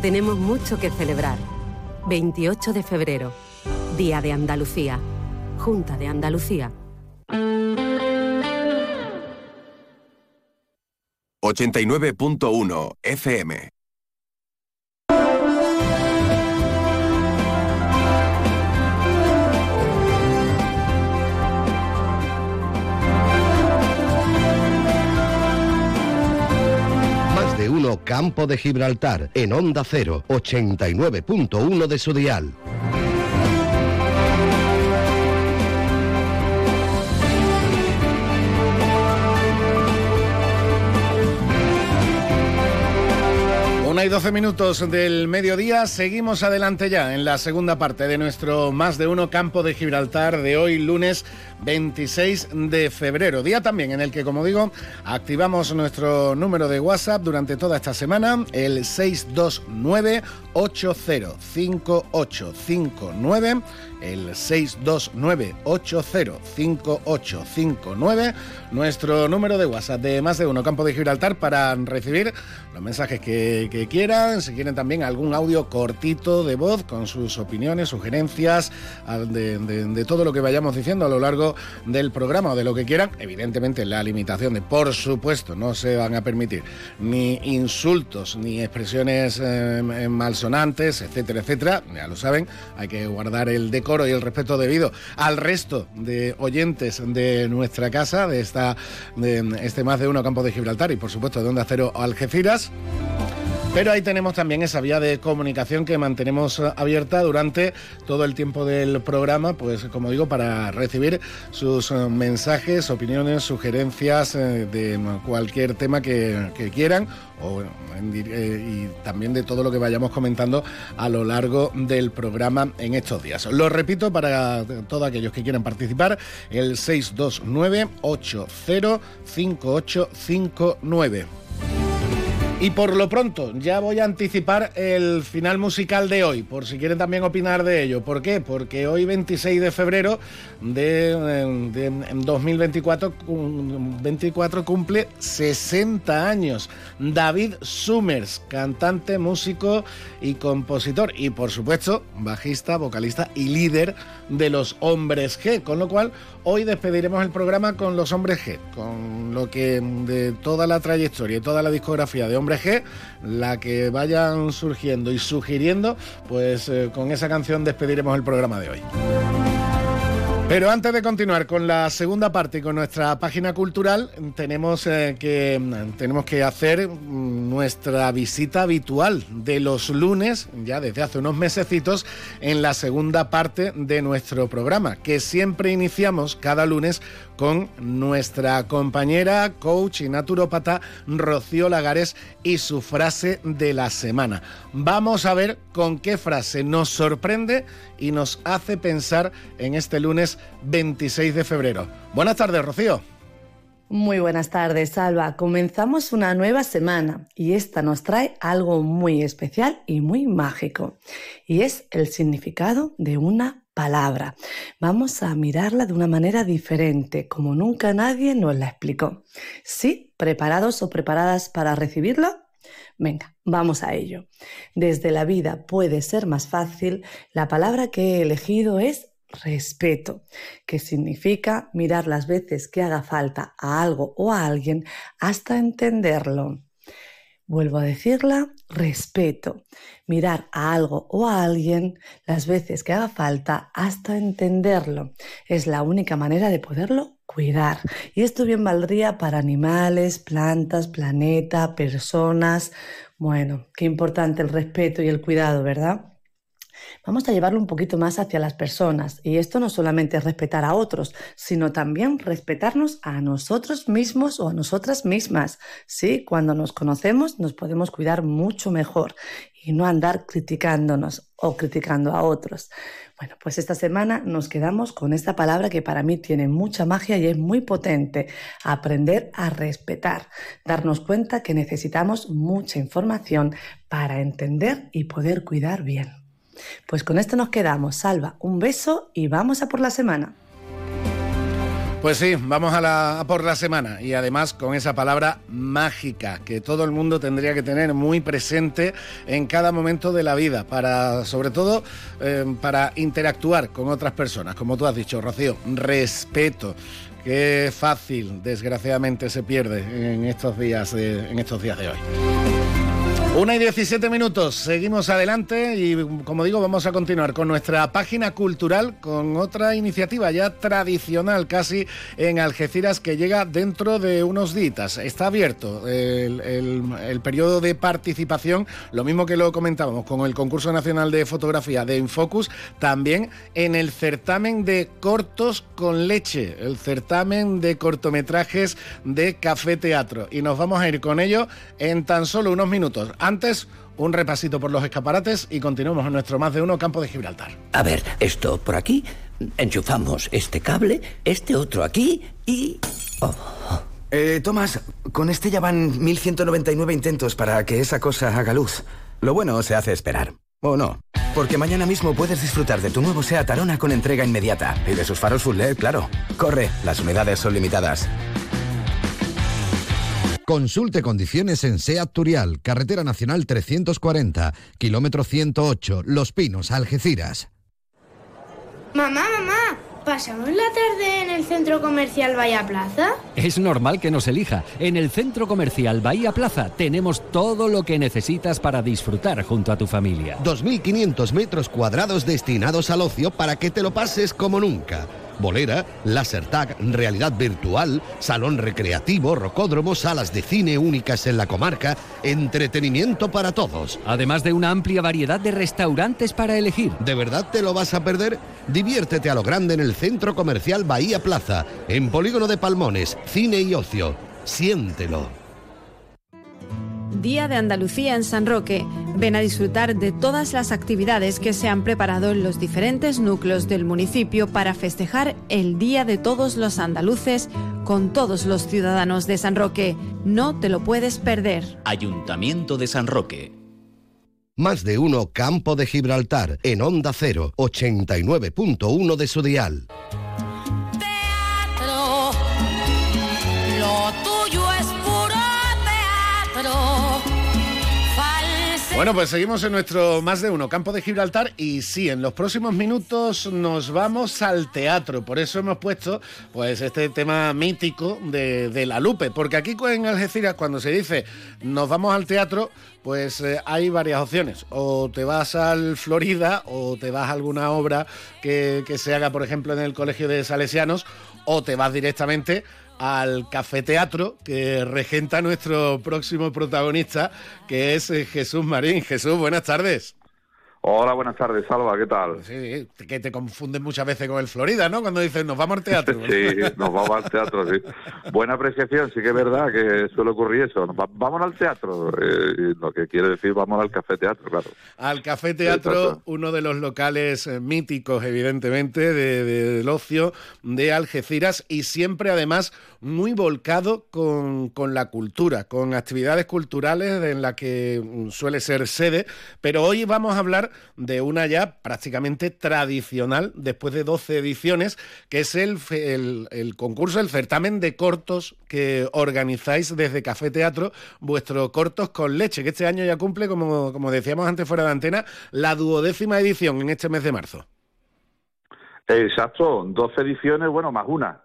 tenemos mucho que celebrar. 28 de febrero, Día de Andalucía, Junta de Andalucía. 89.1 FM Campo de Gibraltar, en Onda 0, 89.1 de su dial. Una y 12 minutos del mediodía, seguimos adelante ya en la segunda parte de nuestro Más de Uno Campo de Gibraltar de hoy, lunes 26 de febrero. Día también en el que, como digo, activamos nuestro número de WhatsApp durante toda esta semana, el 629 805859 el 629-805859, nuestro número de WhatsApp de más de uno Campo de Gibraltar para recibir los mensajes que, quieran, si quieren también algún audio cortito de voz con sus opiniones, sugerencias, de, de todo lo que vayamos diciendo a lo largo del programa o de lo que quieran. Evidentemente, la limitación de, por supuesto, no se van a permitir ni insultos ni expresiones eh, malsonantes, etcétera, etcétera. Ya lo saben, hay que guardar el decoro y el respeto debido al resto de oyentes de nuestra casa, de, esta, de este más de uno campo de Gibraltar y, por supuesto, de Onda Cero Algeciras. Pero ahí tenemos también esa vía de comunicación que mantenemos eh, abierta durante todo el tiempo del programa, pues como digo, para recibir sus eh, mensajes, opiniones, sugerencias eh, de cualquier tema que, quieran o, y también de todo lo que vayamos comentando a lo largo del programa en estos días. Lo repito para todos aquellos que quieran participar, el 629 805859. Y por lo pronto, ya voy a anticipar el final musical de hoy, por si quieren también opinar de ello. ¿Por qué? Porque hoy, 26 de febrero de, 2024, 24 cumple 60 años. David Summers, cantante, músico y compositor. Y por supuesto, bajista, vocalista y líder de los Hombres G. Con lo cual, hoy despediremos el programa con los Hombres G, con lo que de toda la trayectoria y toda la discografía de Hombres La que vayan surgiendo y sugiriendo, pues eh, con esa canción despediremos el programa de hoy. Pero antes de continuar con la segunda parte y con nuestra página cultural, tenemos, eh, que, tenemos que hacer nuestra visita habitual de los lunes, ya desde hace unos mesecitos, en la segunda parte de nuestro programa, que siempre iniciamos cada lunes con nuestra compañera, coach y naturópata Rocío Lagares y su frase de la semana. Vamos a ver con qué frase nos sorprende y nos hace pensar en este lunes 26 de febrero. Buenas tardes, Rocío. Muy buenas tardes, Salva. Comenzamos una nueva semana y esta nos trae algo muy especial y muy mágico, y es el significado de una palabra. Vamos a mirarla de una manera diferente, como nunca nadie nos la explicó. ¿Sí? ¿Preparados o preparadas para recibirlo? Venga, vamos a ello. Desde la vida puede ser más fácil, la palabra que he elegido es respeto, que significa mirar las veces que haga falta a algo o a alguien hasta entenderlo. Vuelvo a decirla, respeto. Mirar a algo o a alguien las veces que haga falta hasta entenderlo. Es la única manera de poderlo cuidar. Y esto bien valdría para animales, plantas, planeta, personas. Bueno, qué importante el respeto y el cuidado, ¿verdad? Vamos a llevarlo un poquito más hacia las personas. Y esto no solamente es respetar a otros, sino también respetarnos a nosotros mismos o a nosotras mismas. Sí, cuando nos conocemos nos podemos cuidar mucho mejor y no andar criticándonos o criticando a otros. Bueno, pues esta semana nos quedamos con esta palabra que para mí tiene mucha magia y es muy potente. Aprender a respetar. Darnos cuenta que necesitamos mucha información para entender y poder cuidar bien. Pues con esto nos quedamos. Salva, un beso y vamos a por la semana. Pues sí, vamos a, la, por la semana y además con esa palabra mágica que todo el mundo tendría que tener muy presente en cada momento de la vida, para sobre todo eh, para interactuar con otras personas, como tú has dicho, Rocío, respeto. Qué fácil, desgraciadamente, se pierde en estos días en estos días de hoy. Una y 17 minutos, seguimos adelante y como digo vamos a continuar con nuestra página cultural con otra iniciativa ya tradicional casi en Algeciras que llega dentro de unos días. Está abierto el, periodo de participación, lo mismo que lo comentábamos con el concurso nacional de fotografía de Infocus, también en el certamen de cortos con leche, el certamen de cortometrajes de Café Teatro. Y nos vamos a ir con ello en tan solo unos minutos. Antes, un repasito por los escaparates y continuamos en nuestro más de uno campo de Gibraltar. A ver, esto por aquí, enchufamos este cable, este otro aquí y... Oh. Eh, Tomás, con este ya van 1199 intentos para que esa cosa haga luz. Lo bueno se hace esperar. ¿O no? Porque mañana mismo puedes disfrutar de tu nuevo SEAT Arona con entrega inmediata. Y de sus faros full LED, claro. Corre, las unidades son limitadas. Consulte condiciones en SEAT Turial, Carretera Nacional 340, kilómetro 108, Los Pinos, Algeciras. Mamá, mamá, ¿pasamos la tarde en el centro comercial Bahía Plaza? Es normal que nos elija. En el centro comercial Bahía Plaza tenemos todo lo que necesitas para disfrutar junto a tu familia. 2.500 metros cuadrados destinados al ocio para que te lo pases como nunca bolera, laser tag, realidad virtual, salón recreativo, rocódromo, salas de cine únicas en la comarca, entretenimiento para todos. Además de una amplia variedad de restaurantes para elegir. ¿De verdad te lo vas a perder? Diviértete a lo grande en el Centro Comercial Bahía Plaza, en Polígono de Palmones, cine y ocio. Siéntelo. Día de Andalucía en San Roque. Ven a disfrutar de todas las actividades que se han preparado en los diferentes núcleos del municipio para festejar el Día de todos los andaluces con todos los ciudadanos de San Roque. No te lo puedes perder. Ayuntamiento de San Roque. Más de uno Campo de Gibraltar en Onda 0, 89.1 de su dial. Bueno, pues seguimos en nuestro más de uno campo de Gibraltar y sí, en los próximos minutos nos vamos al teatro. Por eso hemos puesto pues este tema mítico de, la Lupe, porque aquí en Algeciras cuando se dice nos vamos al teatro, pues eh, hay varias opciones. O te vas al Florida o te vas a alguna obra que, que se haga, por ejemplo, en el Colegio de Salesianos, o te vas directamente al Café Teatro que regenta nuestro próximo protagonista, que es eh, Jesús Marín. Jesús, buenas tardes. Hola, buenas tardes, Salva, ¿qué tal? Sí, que te confunden muchas veces con el Florida, ¿no? Cuando dicen, nos vamos al teatro. *laughs* sí, nos vamos al teatro, sí. Buena apreciación, sí que es verdad que suele ocurrir eso. Vamos al teatro, eh, lo que quiere decir, vamos al Café Teatro, claro. Al Café Teatro, uno de los locales eh, míticos, evidentemente, del ocio de Algeciras y siempre, además, muy volcado con, con la cultura, con actividades culturales en la que mm, suele ser sede. Pero hoy vamos a hablar de una ya prácticamente tradicional, después de 12 ediciones, que es el, el, concurso, el certamen de cortos que organizáis desde Café Teatro, vuestro Cortos con Leche, que este año ya cumple, como, como decíamos antes fuera de antena, la duodécima edición en este mes de marzo. Exacto, 12 ediciones, bueno, más una,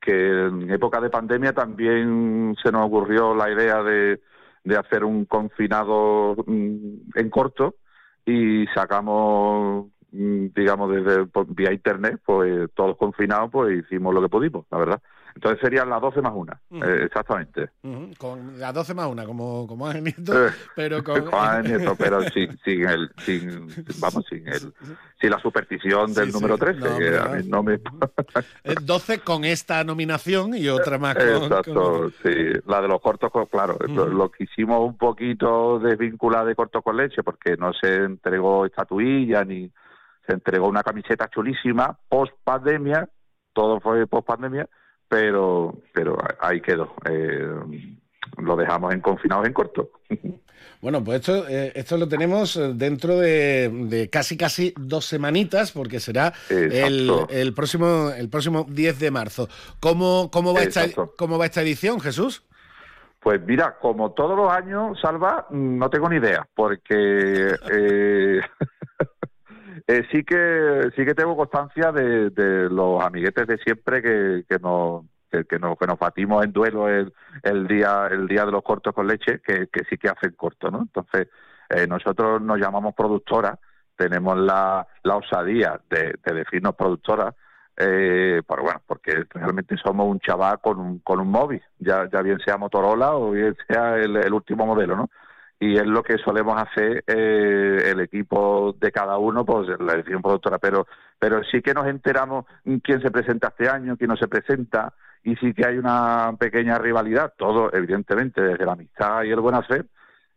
que en época de pandemia también se nos ocurrió la idea de, de hacer un confinado mm, en corto y sacamos mm, digamos desde vía internet pues todos confinados pues hicimos lo que pudimos la verdad entonces serían las 12 más una, eh, exactamente. Con las 12 más una, como, como Ángel Nieto, eh, pero con... *laughs* Nieto, pero sin, sin el, sin, vamos, sin el, sin la superstición del número 13, que a mí no me... 12 con esta nominación y otra más con... Exacto, sí, la de los cortos, claro, lo que hicimos un poquito desvinculada de corto con leche, porque no se entregó estatuilla ni se entregó una camiseta chulísima post pandemia, todo fue post pandemia, pero, pero ahí quedó. Eh, lo dejamos en confinados en corto. Bueno, pues esto, eh, esto lo tenemos eh, dentro de, casi casi dos semanitas, porque será el, el, próximo el próximo 10 de marzo. ¿Cómo, cómo, va esta, ¿Cómo va esta edición, Jesús? Pues mira, como todos los años, Salva, no tengo ni idea, porque *laughs* Eh, sí que sí que tengo constancia de, los amiguetes de siempre que, que nos que, nos que nos batimos en duelo el, el día el día de los cortos con leche que, que sí que hacen corto no entonces eh, nosotros nos llamamos productora tenemos la, la osadía de, decirnos productora eh, pero bueno, porque realmente somos un chaval con un, con un móvil, ya, ya bien sea Motorola o bien sea el, el último modelo, ¿no? Y es lo que solemos hacer eh, el equipo de cada uno, pues la edición productora, pero, pero sí que nos enteramos quién se presenta este año, quién no se presenta, y sí que hay una pequeña rivalidad, todo evidentemente desde la amistad y el buen hacer,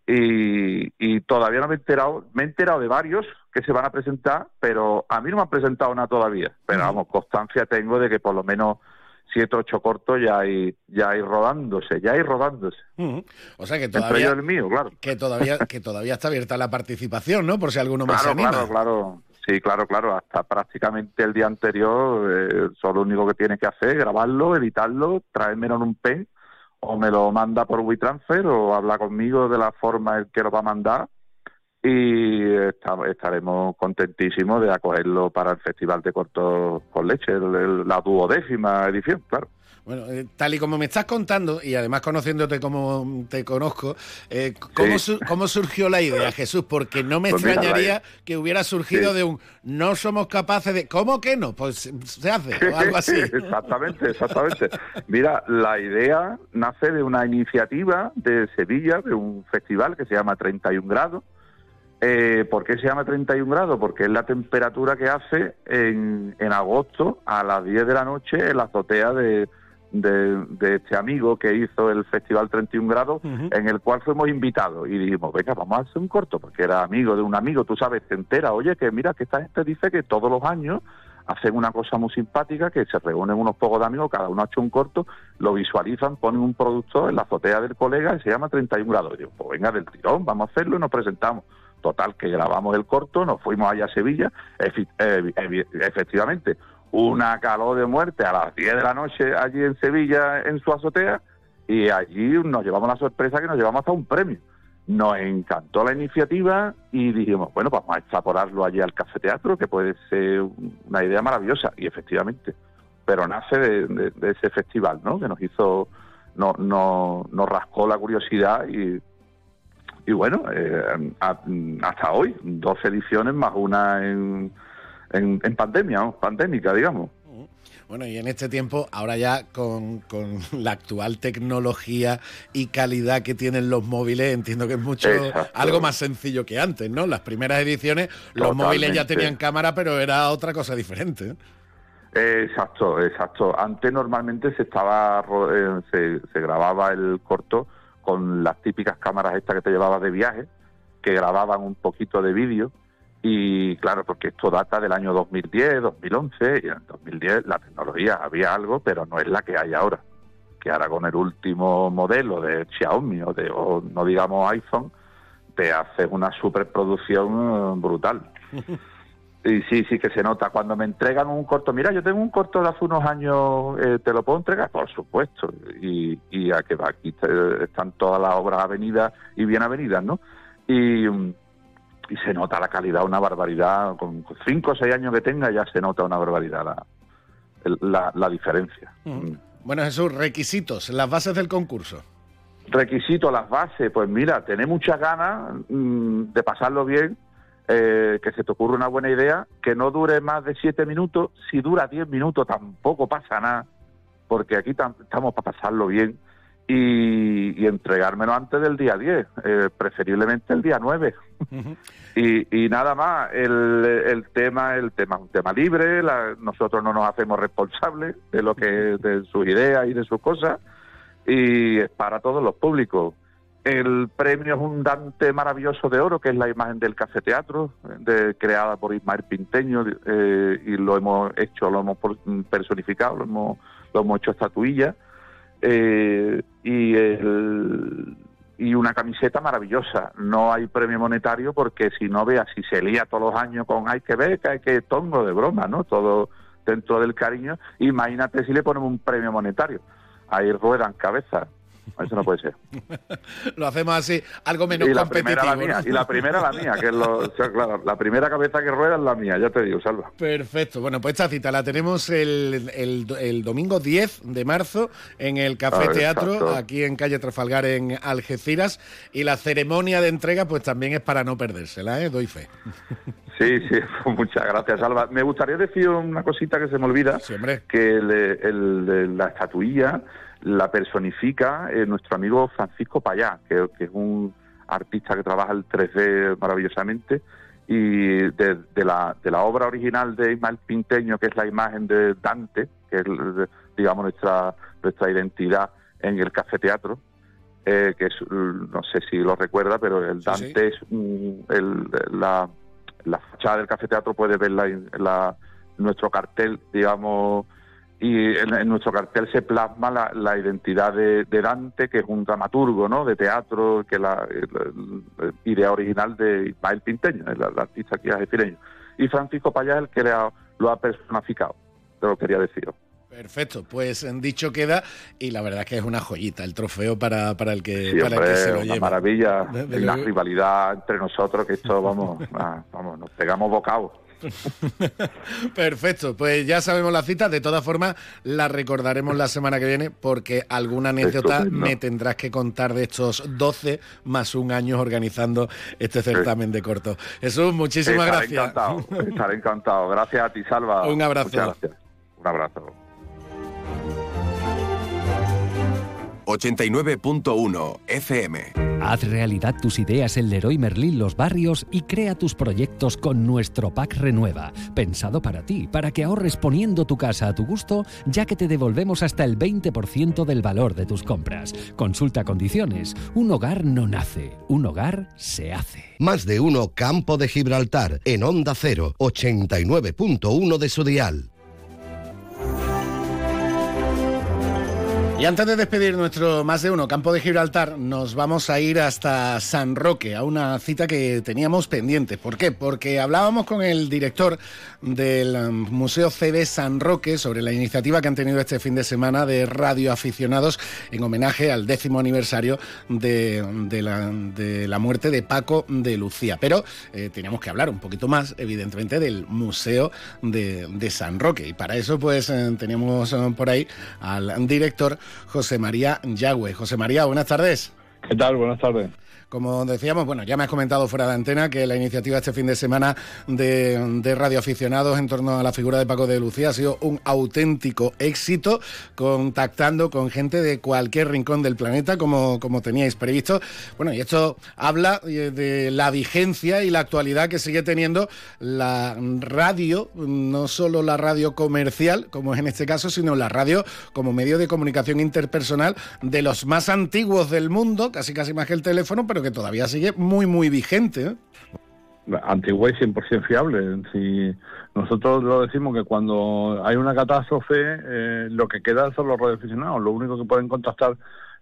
y, y todavía no me he enterado, me he enterado de varios que se van a presentar, pero a mí no me han presentado nada todavía, pero vamos, constancia tengo de que por lo menos siete ocho cortos ya hay ya hay rodándose ya hay rodándose. O sea que todavía el mío claro. que todavía que todavía está abierta la participación no por si alguno más claro, se anima. claro claro. Sí claro claro. Hasta prácticamente el día anterior eh, solo lo único que tiene que hacer grabarlo editarlo traérmelo en un pen o me lo manda por WeTransfer o habla conmigo de la forma en que lo va a mandar y estaremos contentísimos de acogerlo para el Festival de Cortos con Leche, la duodécima edición, claro. Bueno, eh, tal y como me estás contando, y además conociéndote como te conozco, eh, ¿cómo, surgió la idea, Jesús? Porque no me pues extrañaría que hubiera surgido de un no somos capaces de. ¿Cómo que no? Pues se hace, o algo *laughs* así. exactamente, exactamente. Mira, la idea nace de una iniciativa de Sevilla, de un festival que se llama 31 grados. Eh, ¿Por qué se llama 31 grados? Porque es la temperatura que hace en, en agosto a las 10 de la noche en la azotea de de, este amigo que hizo el Festival 31 Grados, en el cual fuimos invitados y dijimos, venga, vamos a hacer un corto, porque era amigo de un amigo, tú sabes, te entera, oye, que mira, que esta gente dice que todos los años hacen una cosa muy simpática, que se reúnen unos pocos de amigos, cada uno ha hecho un corto, lo visualizan, ponen un productor en la azotea del colega y se llama 31 grados. Y digo, pues venga del tirón, vamos a hacerlo y nos presentamos. Total, que grabamos el corto, nos fuimos allá a Sevilla, efectivamente, una calor de muerte a las 10 de la noche allí en Sevilla, en su azotea, y allí nos llevamos la sorpresa que nos llevamos hasta un premio. Nos encantó la iniciativa y dijimos, bueno, vamos a extrapolarlo allí al Café Teatro, que puede ser una idea maravillosa, y efectivamente, pero nace de, ese festival, ¿no? Que nos hizo, no, no, nos rascó la curiosidad y, y bueno, eh, hasta hoy, dos ediciones más una en en, pandemia, pandémica, digamos. Bueno, y en este tiempo, ahora ya con, la actual tecnología y calidad que tienen los móviles, entiendo que es mucho algo más sencillo que antes, ¿no? Las primeras ediciones, los móviles ya tenían cámara, pero era otra cosa diferente. Exacto, exacto. Antes normalmente se estaba eh, se, se grababa el corto con las típicas cámaras estas que te llevabas de viaje, que grababan un poquito de vídeo y claro, porque esto data del año 2010, 2011, y en 2010 la tecnología había algo, pero no es la que hay ahora. Que ahora con el último modelo de Xiaomi o, de, no digamos iPhone, te haces una superproducción eh, brutal. *laughs* Y sí, sí que se nota. Cuando me entregan un corto, mira, yo tengo un corto de hace unos años, eh, ¿te lo puedo entregar? Por supuesto. Y, y a que aquí están todas las obras avenidas y bien avenidas, ¿no? Y, y se nota la calidad, una barbaridad. Con cinco o seis años que tenga ya se nota una barbaridad la, la, diferencia. Mm. Bueno, Jesús, requisitos, las bases del concurso. Requisitos, las bases, pues mira, tener muchas ganas mm, de pasarlo bien, eh, que se te ocurra una buena idea, que no dure más de siete minutos, si dura diez minutos tampoco pasa nada, porque aquí estamos para pasarlo bien y, entregármelo antes del día 10, eh, preferiblemente el día 9. *laughs* y, nada más, el, el tema el tema es un tema libre, nosotros no nos hacemos responsables de lo que de sus ideas y de sus cosas y es para todos los públicos. El premio es un Dante maravilloso de oro, que es la imagen del Café Teatro, de, creada por Ismael Pinteño, eh, y lo hemos hecho, lo hemos personificado, lo hemos, lo hemos hecho estatuilla eh, y, y una camiseta maravillosa. No hay premio monetario porque si no veas, si se lía todos los años con hay que ver, que hay que tongo de broma, ¿no? Todo dentro del cariño. Imagínate si le ponemos un premio monetario. Ahí ruedan cabezas. Eso no puede ser. *laughs* lo hacemos así, algo menos y la competitivo. Primera la mía, Y la primera la mía, que es lo, *laughs* claro, la primera cabeza que rueda es la mía, ya te digo, Salva. Perfecto. Bueno, pues esta cita la tenemos el, el, domingo 10 de marzo en el Café Teatro, aquí en calle Trafalgar, en Algeciras. Y la ceremonia de entrega, pues también es para no perdérsela, ¿eh? Doy fe. *laughs* Sí, sí, muchas gracias, Salva. Me gustaría decir una cosita que se me olvida, que el, la estatuilla la personifica eh, nuestro amigo Francisco Payá, que, es un artista que trabaja el 3D maravillosamente y de, la, de la obra original de Ismael Pinteño, que es la imagen de Dante, que es, digamos, nuestra, nuestra identidad en el Café Teatro, eh, que es, no sé si lo recuerda, pero el Dante es el, la, la fachada del Café Teatro, puede ver la, nuestro cartel, digamos, y en, nuestro cartel se plasma la, identidad de, Dante, que es un dramaturgo ¿no? de teatro, que la, la, idea original de Ismael Pinteño, el, artista aquí algecireño. Y Francisco Payá es el que lo ha personificado, te lo quería decir. Perfecto, pues en dicho queda y la verdad es que es una joyita el trofeo para, para el que, para el que se lo una maravilla, la rivalidad entre nosotros que esto vamos, *laughs* vamos, nos pegamos bocados. *laughs* Perfecto, pues ya sabemos la cita. De todas formas, la recordaremos la semana que viene porque alguna anécdota me tendrás que contar de estos 12 más un año organizando este certamen de corto. Jesús, muchísimas estaré gracias. Encantado, estaré encantado. Gracias a ti, Salva. *laughs* Un abrazo. Muchas gracias. Un abrazo. 89.1 FM. Haz realidad tus ideas en Leroy Merlin Los Barrios y crea tus proyectos con nuestro pack Renueva, pensado para ti, para que ahorres poniendo tu casa a tu gusto, ya que te devolvemos hasta el 20% del valor de tus compras. Consulta condiciones. Un hogar no nace, un hogar se hace. Más de uno Campo de Gibraltar en Onda 0, 89.1 de su dial. Y antes de despedir nuestro más de uno campo de Gibraltar, nos vamos a ir hasta San Roque, a una cita que teníamos pendiente. ¿Por qué? Porque hablábamos con el director del um, Museo CB San Roque sobre la iniciativa que han tenido este fin de semana de radioaficionados en homenaje al décimo aniversario de, la, muerte de Paco de Lucía. Pero eh, teníamos que hablar un poquito más, evidentemente, del Museo de, San Roque. Y para eso, pues, eh, teníamos eh, por ahí al director José María Yagüe. José María, buenas tardes. ¿Qué tal? Buenas tardes. Como decíamos, bueno, ya me has comentado fuera de antena que la iniciativa este fin de semana de, de radioaficionados en torno a la figura de Paco de Lucía ha sido un auténtico éxito, contactando con gente de cualquier rincón del planeta, como, como teníais previsto. Bueno, y esto habla eh, de la vigencia y la actualidad que sigue teniendo la radio, no solo la radio comercial, como es en este caso, sino la radio como medio de comunicación interpersonal de los más antiguos del mundo, casi casi más que el teléfono, pero que todavía sigue muy, muy vigente. ¿eh? Antigua y 100% fiable. Si nosotros lo decimos que cuando hay una catástrofe, eh, lo que queda son los radioaficionados. Lo único que pueden contactar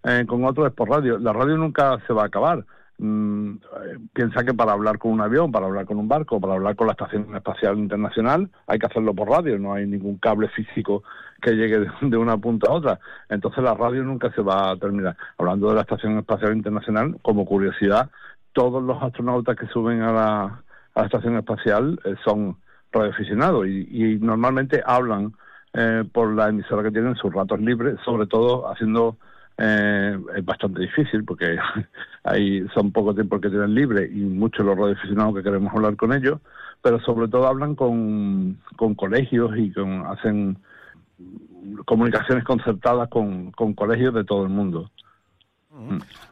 eh, con otros es por radio. La radio nunca se va a acabar. Mm, eh, piensa que para hablar con un avión, para hablar con un barco, para hablar con la Estación Espacial Internacional, hay que hacerlo por radio. No hay ningún cable físico que llegue de, de una punta a otra. Entonces la radio nunca se va a terminar. Hablando de la Estación Espacial Internacional, como curiosidad, todos los astronautas que suben a la, a la estación espacial eh, son radioaficionados y, y normalmente hablan eh, por la emisora que tienen sus ratos libres, sobre todo haciendo eh, es bastante difícil porque *laughs* hay son poco tiempo que tienen libre y muchos los radioaficionados que queremos hablar con ellos, pero sobre todo hablan con, con colegios y con hacen comunicaciones concertadas con, con colegios de todo el mundo.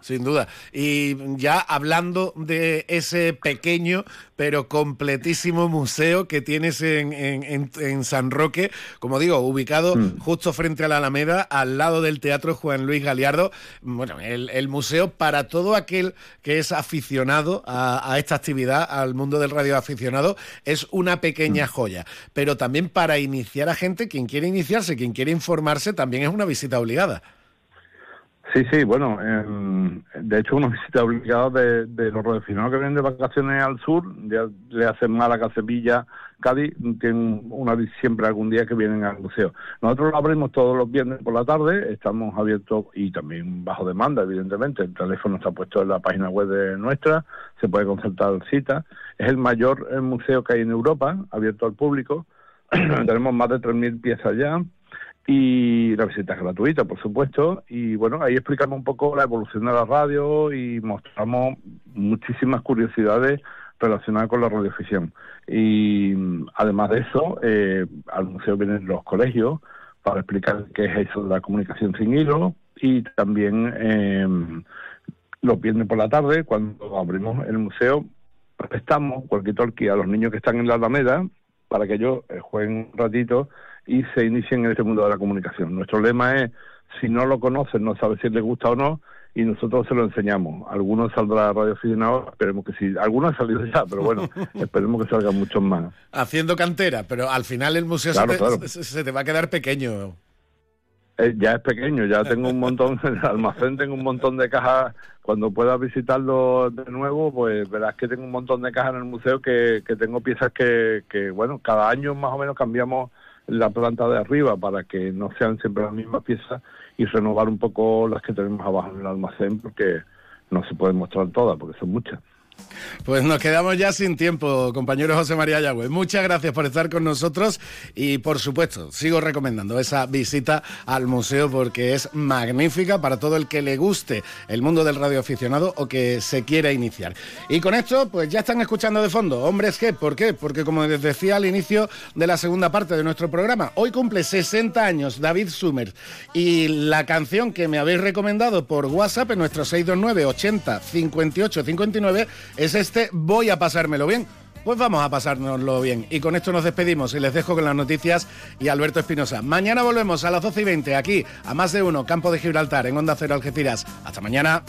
Sin duda. Y ya hablando de ese pequeño pero completísimo museo que tienes en, en, en, en San Roque, como digo, ubicado mm. justo frente a la Alameda, al lado del Teatro Juan Luis Galiardo. Bueno, el, el museo para todo aquel que es aficionado a, a, esta actividad, al mundo del radio aficionado, es una pequeña mm. joya. Pero también para iniciar a gente, quien quiere iniciarse, quien quiere informarse, también es una visita obligada. Sí, sí, bueno, de hecho una *laughs* visita obligada de, los redefinados que vienen de vacaciones al sur, ya le hacen Málaga, Sevilla, Cádiz, tienen una siempre algún día que vienen al museo. Nosotros lo abrimos todos los viernes por la tarde, estamos abiertos y también bajo demanda, evidentemente. El teléfono está puesto en la página web de nuestra, se puede concertar cita. Es el mayor eh, museo que hay en Europa, abierto al público. *clears throat* Tenemos más de 3.000 piezas ya y la visita es gratuita, por supuesto, y bueno, ahí explicamos un poco la evolución de la radio y mostramos muchísimas curiosidades relacionadas con la radioficción. Y además de eso, eh, al museo vienen los colegios para explicar qué es eso de la comunicación sin hilo y también eh, los viernes por la tarde, cuando abrimos el museo, prestamos cualquier talkie a los niños que están en la Alameda para que ellos eh, jueguen un ratito y se inicien en este mundo de la comunicación. Nuestro lema es, si no lo conocen, no sabes si les gusta o no, y nosotros se lo enseñamos. Algunos saldrá radio aficionado, esperemos que sí. Algunos han salido ya, pero bueno, *laughs* esperemos que salgan muchos más. Haciendo cantera, pero al final el museo claro, se, te, claro. se, te, va a quedar pequeño. Eh, ya es pequeño, ya tengo un montón, *laughs* en el almacén tengo un montón de cajas. Cuando puedas visitarlo de nuevo, pues verás que tengo un montón de cajas en el museo que, que tengo piezas que, que, bueno, cada año más o menos cambiamos la planta de arriba para que no sean siempre las mismas piezas y renovar un poco las que tenemos abajo en el almacén porque no se pueden mostrar todas porque son muchas. Pues nos quedamos ya sin tiempo, compañero José María Yagüe. Muchas gracias por estar con nosotros y, por supuesto, sigo recomendando esa visita al museo porque es magnífica para todo el que le guste el mundo del radioaficionado o que se quiera iniciar. Y con esto, pues ya están escuchando de fondo. Hombres, ¿qué? ¿Por qué? Porque, como les decía al inicio de la segunda parte de nuestro programa, hoy cumple 60 años David Sumer y la canción que me habéis recomendado por WhatsApp en nuestro 629 80 58 59 es este Voy a pasármelo bien. Pues vamos a pasárnoslo bien. Y con esto nos despedimos y les dejo con las noticias y Alberto Espinosa. Mañana volvemos a las 12 y 20 aquí, a más de uno, Campo de Gibraltar, en Onda Cero Algeciras. Hasta mañana.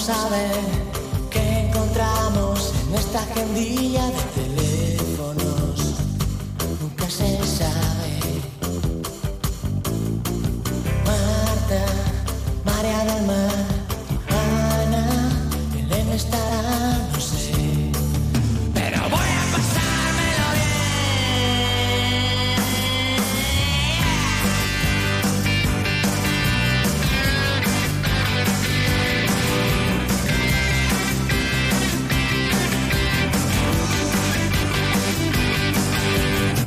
Vamos a ver qué encontramos en esta agendilla de teléfonos. Nunca se sabe. Marta, María del Mar, Ana, Elena estará,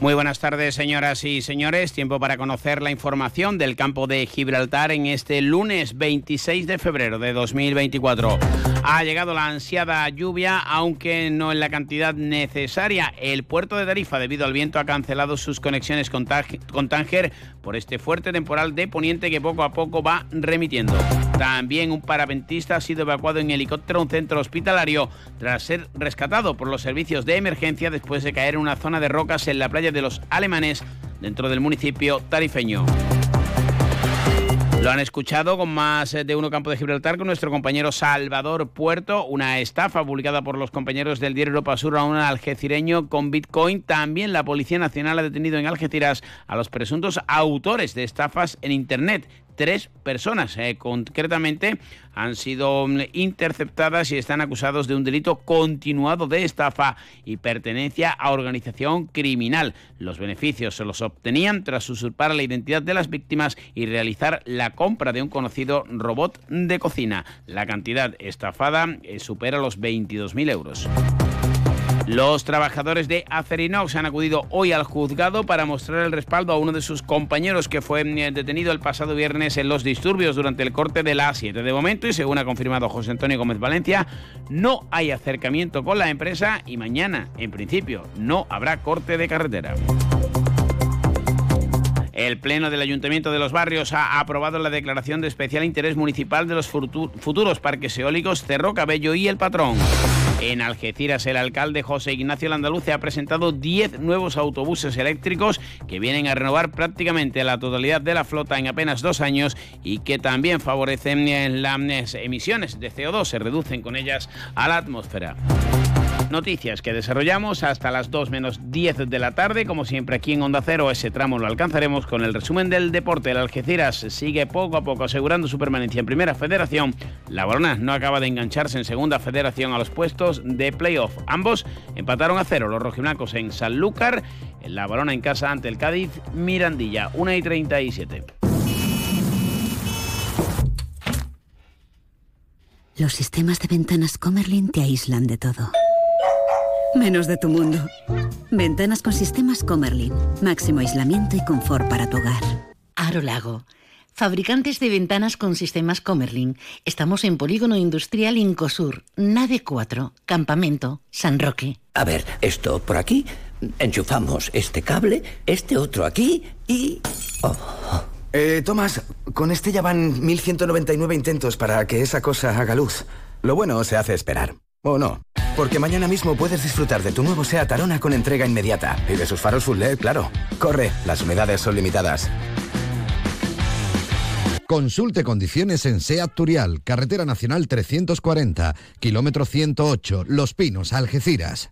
Muy buenas tardes, señoras y señores. Tiempo para conocer la información del campo de Gibraltar en este lunes 26 de febrero de 2024. Ha llegado la ansiada lluvia, aunque no en la cantidad necesaria. El puerto de Tarifa, debido al viento, ha cancelado sus conexiones con, Tánger por este fuerte temporal de poniente que poco a poco va remitiendo. También un parapentista ha sido evacuado en helicóptero a un centro hospitalario tras ser rescatado por los servicios de emergencia después de caer en una zona de rocas en la playa de los alemanes dentro del municipio tarifeño. Lo han escuchado con más de uno campo de Gibraltar con nuestro compañero Salvador Puerto, una estafa publicada por los compañeros del diario Europa Sur a un algecireño con Bitcoin. También la Policía Nacional ha detenido en Algeciras a los presuntos autores de estafas en Internet tres personas. Eh, concretamente han sido interceptadas y están acusados de un delito continuado de estafa y pertenencia a organización criminal. Los beneficios se los obtenían tras usurpar la identidad de las víctimas y realizar la compra de un conocido robot de cocina. La cantidad estafada eh, supera los 22.000 euros. Los trabajadores de Acerinox han acudido hoy al juzgado para mostrar el respaldo a uno de sus compañeros que fue eh, detenido el pasado viernes en los disturbios durante el corte de la A7. De momento, y según ha confirmado José Antonio Gómez Valencia, no hay acercamiento con la empresa y mañana, en principio, no habrá corte de carretera. El Pleno del Ayuntamiento de los Barrios ha aprobado la declaración de especial interés municipal de los futuros parques eólicos Cerro Cabello y El Patrón. En Algeciras, el alcalde José Ignacio Landaluce ha presentado 10 nuevos autobuses eléctricos que vienen a renovar prácticamente la totalidad de la flota en apenas dos años y que también favorecen las emisiones de CO2, se reducen con ellas a la atmósfera. Noticias que desarrollamos hasta las 2 menos 10 de la tarde. Como siempre, aquí en Onda Cero, ese tramo lo alcanzaremos con el resumen del deporte. El Algeciras sigue poco a poco asegurando su permanencia en Primera Federación. La Barona no acaba de engancharse en Segunda Federación a los puestos de playoff. Ambos empataron a cero los rojiblancos en Sanlúcar. La Barona en casa ante el Cádiz, Mirandilla, 1 y 37. Los sistemas de ventanas Comerlin te aíslan de todo. Menos de tu mundo. Ventanas con sistemas Comerlin. Máximo aislamiento y confort para tu hogar. Aro Lago. Fabricantes de ventanas con sistemas Comerlin. Estamos en Polígono Industrial Incosur, Nave 4, Campamento, San Roque. A ver, esto por aquí. Enchufamos este cable, este otro aquí y... Oh. Eh, Tomás, con este ya van 1199 intentos para que esa cosa haga luz. Lo bueno se hace esperar. ¿O no? Porque mañana mismo puedes disfrutar de tu nuevo SEAT Arona con entrega inmediata. Y de sus faros full LED, claro. Corre, las unidades son limitadas. Consulte condiciones en SEAT Turial, Carretera Nacional 340, kilómetro 108, Los Pinos, Algeciras.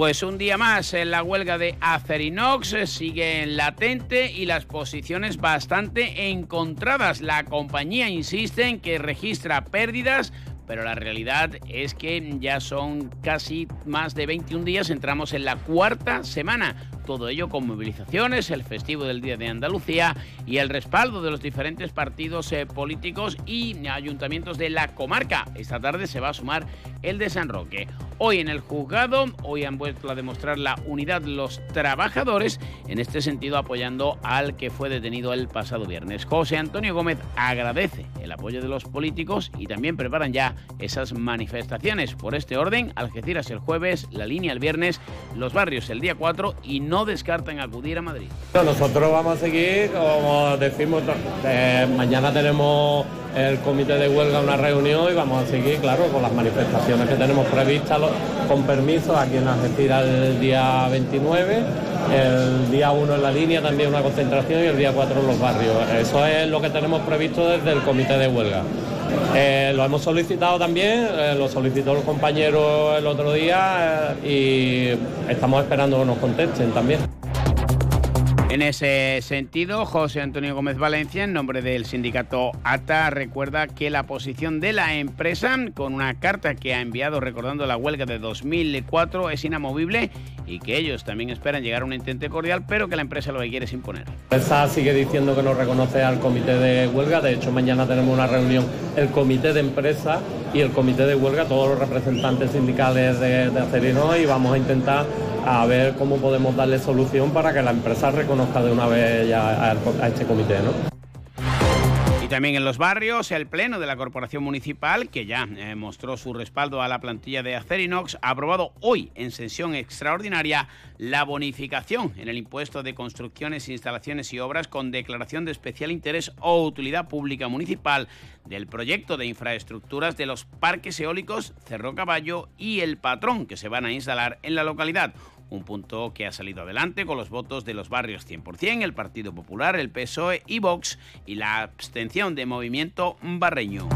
Pues un día más en la huelga de Acerinox sigue latente y las posiciones bastante encontradas. La compañía insiste en que registra pérdidas pero la realidad es que ya son casi más de 21 días, entramos en la cuarta semana. Todo ello con movilizaciones, el festivo del Día de Andalucía y el respaldo de los diferentes partidos eh, políticos y ayuntamientos de la comarca. Esta tarde se va a sumar el de San Roque. Hoy en el juzgado, hoy han vuelto a demostrar la unidad los trabajadores, en este sentido apoyando al que fue detenido el pasado viernes. José Antonio Gómez agradece el apoyo de los políticos y también preparan ya esas manifestaciones. Por este orden, Algeciras el jueves, la línea el viernes, los barrios el día 4 y no descartan acudir a Madrid. Nosotros vamos a seguir, como decimos, eh, mañana tenemos el comité de huelga una reunión y vamos a seguir, claro, con las manifestaciones que tenemos previstas con permiso aquí en Algeciras el día 29, el día 1 en la línea también una concentración y el día 4 en los barrios. Eso es lo que tenemos previsto desde el comité de huelga. Eh, lo hemos solicitado también, eh, lo solicitó el compañero el otro día eh, y estamos esperando que nos contesten también. En ese sentido, José Antonio Gómez Valencia, en nombre del sindicato ATA, recuerda que la posición de la empresa, con una carta que ha enviado recordando la huelga de 2004, es inamovible y que ellos también esperan llegar a un intento cordial, pero que la empresa lo que quiere es imponer. La empresa sigue diciendo que no reconoce al comité de huelga, de hecho mañana tenemos una reunión, el comité de empresa y el comité de huelga, todos los representantes sindicales de, de Acerino y vamos a intentar a ver cómo podemos darle solución para que la empresa reconozca de una vez ya a, este comité, ¿no? También en los barrios, el Pleno de la Corporación Municipal, que ya eh, mostró su respaldo a la plantilla de Acerinox, ha aprobado hoy en sesión extraordinaria la bonificación en el impuesto de construcciones, instalaciones y obras con declaración de especial interés o utilidad pública municipal del proyecto de infraestructuras de los parques eólicos Cerro Caballo y El Patrón, que se van a instalar en la localidad un punto que ha salido adelante con los votos de los barrios 100%, el Partido Popular, el PSOE y Vox y la abstención de Movimiento Barreño.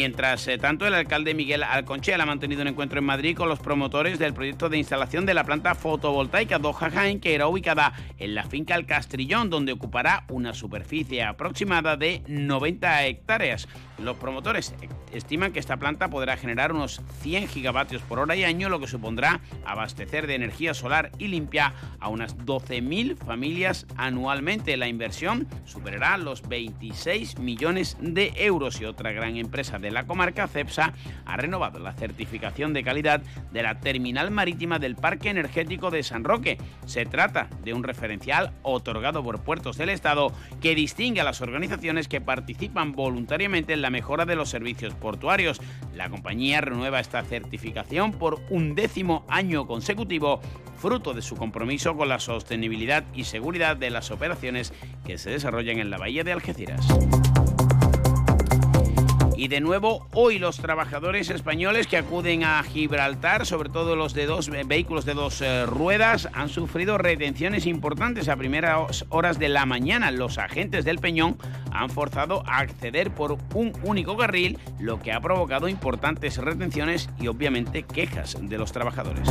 Mientras eh, tanto, el alcalde Miguel Alconchel ha mantenido un encuentro en Madrid con los promotores del proyecto de instalación de la planta fotovoltaica Doha Jaén, que era ubicada en la finca El Castrillón, donde ocupará una superficie aproximada de 90 hectáreas. Los promotores estiman que esta planta podrá generar unos 100 gigavatios por hora y año, lo que supondrá abastecer de energía solar y limpia a unas 12.000 familias anualmente. La inversión superará los 26 millones de euros y otra gran empresa la comarca, CEPSA, ha renovado la certificación de calidad de la terminal marítima del Parque Energético de San Roque. Se trata de un referencial otorgado por Puertos del Estado que distingue a las organizaciones que participan voluntariamente en la mejora de los servicios portuarios. La compañía renueva esta certificación por un décimo año consecutivo, fruto de su compromiso con la sostenibilidad y seguridad de las operaciones que se desarrollan en la bahía de Algeciras. Y de nuevo, hoy los trabajadores españoles que acuden a Gibraltar, sobre todo los de dos vehículos de dos eh, ruedas, han sufrido retenciones importantes a primeras horas de la mañana. Los agentes del Peñón han forzado a acceder por un único carril, lo que ha provocado importantes retenciones y obviamente quejas de los trabajadores.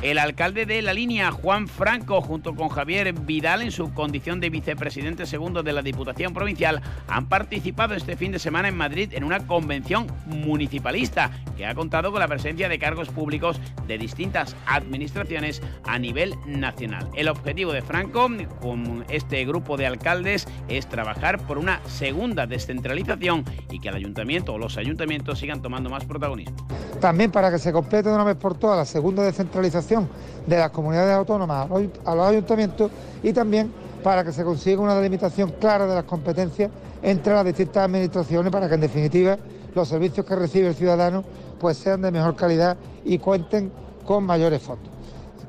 El alcalde de la línea, Juan Franco, junto con Javier Vidal, en su condición de vicepresidente segundo de la Diputación Provincial, han participado este fin de semana en Madrid en una convención municipalista que ha contado con la presencia de cargos públicos de distintas administraciones a nivel nacional. El objetivo de Franco con este grupo de alcaldes es trabajar por una segunda descentralización y que el ayuntamiento o los ayuntamientos sigan tomando más protagonismo. También para que se complete de una vez por todas la segunda descentralización de las comunidades autónomas a los ayuntamientos y también para que se consiga una delimitación clara de las competencias entre las distintas administraciones para que en definitiva los servicios que recibe el ciudadano pues sean de mejor calidad y cuenten con mayores fondos.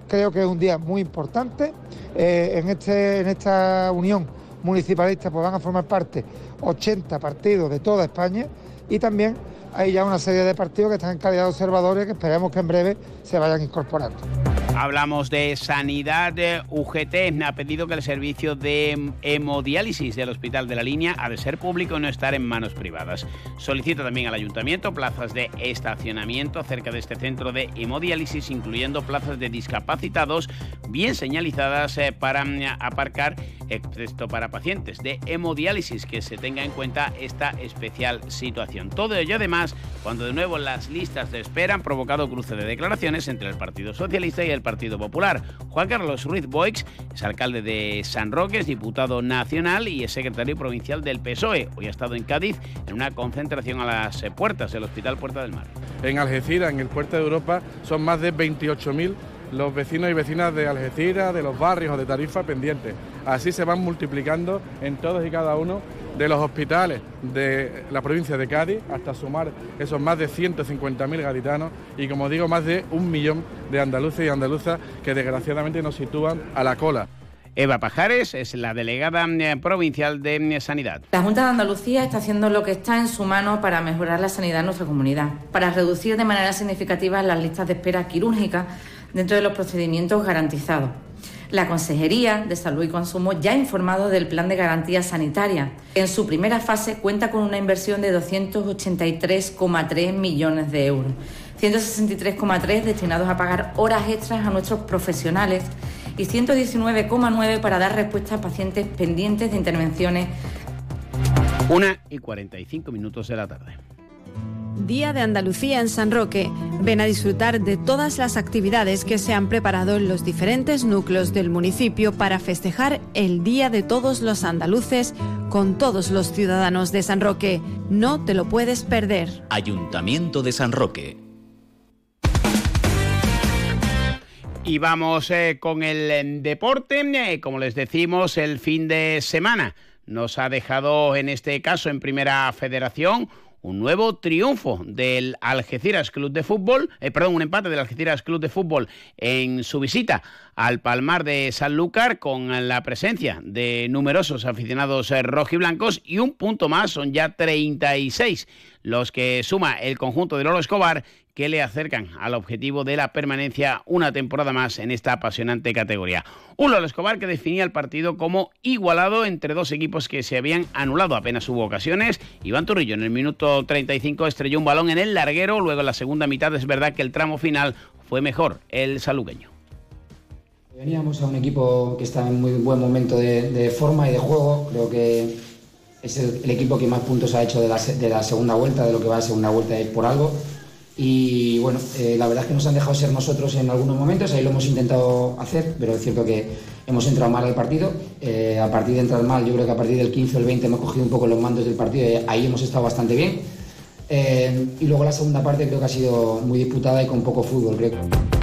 Creo que es un día muy importante. Eh, en, este, en esta unión municipalista pues van a formar parte 80 partidos de toda España y también hay ya una serie de partidos que están en calidad de observadores que esperemos que en breve se vayan incorporando. Hablamos de sanidad. UGT ha pedido que el servicio de hemodiálisis del Hospital de la Línea ha de ser público y no estar en manos privadas. Solicita también al Ayuntamiento plazas de estacionamiento cerca de este centro de hemodiálisis, incluyendo plazas de discapacitados bien señalizadas eh, para mm, aparcar, excepto para pacientes de hemodiálisis, que se tenga en cuenta esta especial situación. Todo ello, además, cuando de nuevo las listas de espera han provocado cruce de declaraciones entre el Partido Socialista y el Partido Popular. Juan Carlos Ruiz Boix es alcalde de San Roque, es diputado nacional y es secretario provincial del PSOE. Hoy ha estado en Cádiz en una concentración a las puertas del Hospital Puerta del Mar. En Algeciras, en el Puerto de Europa, son más de 28.000 los vecinos y vecinas de Algeciras, de los barrios o de Tarifa pendientes. Así se van multiplicando en todos y cada uno de los hospitales de la provincia de Cádiz hasta sumar esos más de 150.000 gaditanos y como digo más de un millón de andaluces y andaluzas que desgraciadamente nos sitúan a la cola. Eva Pajares es la delegada eh, provincial de eh, Sanidad. La Junta de Andalucía está haciendo lo que está en su mano para mejorar la sanidad en nuestra comunidad, para reducir de manera significativa las listas de espera quirúrgicas dentro de los procedimientos garantizados. La Consejería de Salud y Consumo ya ha informado del Plan de Garantía Sanitaria. En su primera fase cuenta con una inversión de 283,3 millones de euros, 163,3 destinados a pagar horas extras a nuestros profesionales y 119,9 para dar respuesta a pacientes pendientes de intervenciones. Una y 45 minutos de la tarde. Día de Andalucía en San Roque. Ven a disfrutar de todas las actividades que se han preparado en los diferentes núcleos del municipio para festejar el Día de todos los andaluces con todos los ciudadanos de San Roque. No te lo puedes perder. Ayuntamiento de San Roque. Y vamos eh, con el eh, deporte. Eh, como les decimos, el fin de semana nos ha dejado, en este caso, en Primera Federación, un nuevo triunfo del Algeciras Club de Fútbol, eh, perdón, un empate del Algeciras Club de Fútbol en su visita al Palmar de Sanlúcar con la presencia de numerosos aficionados eh, rojiblancos y un punto más, son ya 36 los que suma el conjunto de Lolo Escobar que le acercan al objetivo de la permanencia una temporada más en esta apasionante categoría. Un Lolo Escobar que definía el partido como igualado entre dos equipos que se habían anulado. Apenas hubo ocasiones. Iván Turrillo en el minuto 35 estrelló un balón en el larguero. Luego en la segunda mitad es verdad que el tramo final fue mejor el salugueño. Veníamos a un equipo que está en muy buen momento de, forma y de juego. Creo que es el, equipo que más puntos ha hecho de la, de la segunda vuelta, de lo que va a segunda vuelta por algo. Y bueno, eh, la verdad es que nos han dejado ser nosotros en algunos momentos, ahí lo hemos intentado hacer, pero es cierto que hemos entrado mal al partido. Eh, a partir de entrar mal, yo creo que a partir del 15 o el 20 hemos cogido un poco los mandos del partido ahí hemos estado bastante bien. Eh, y luego la segunda parte creo que ha sido muy disputada y con poco fútbol, creo.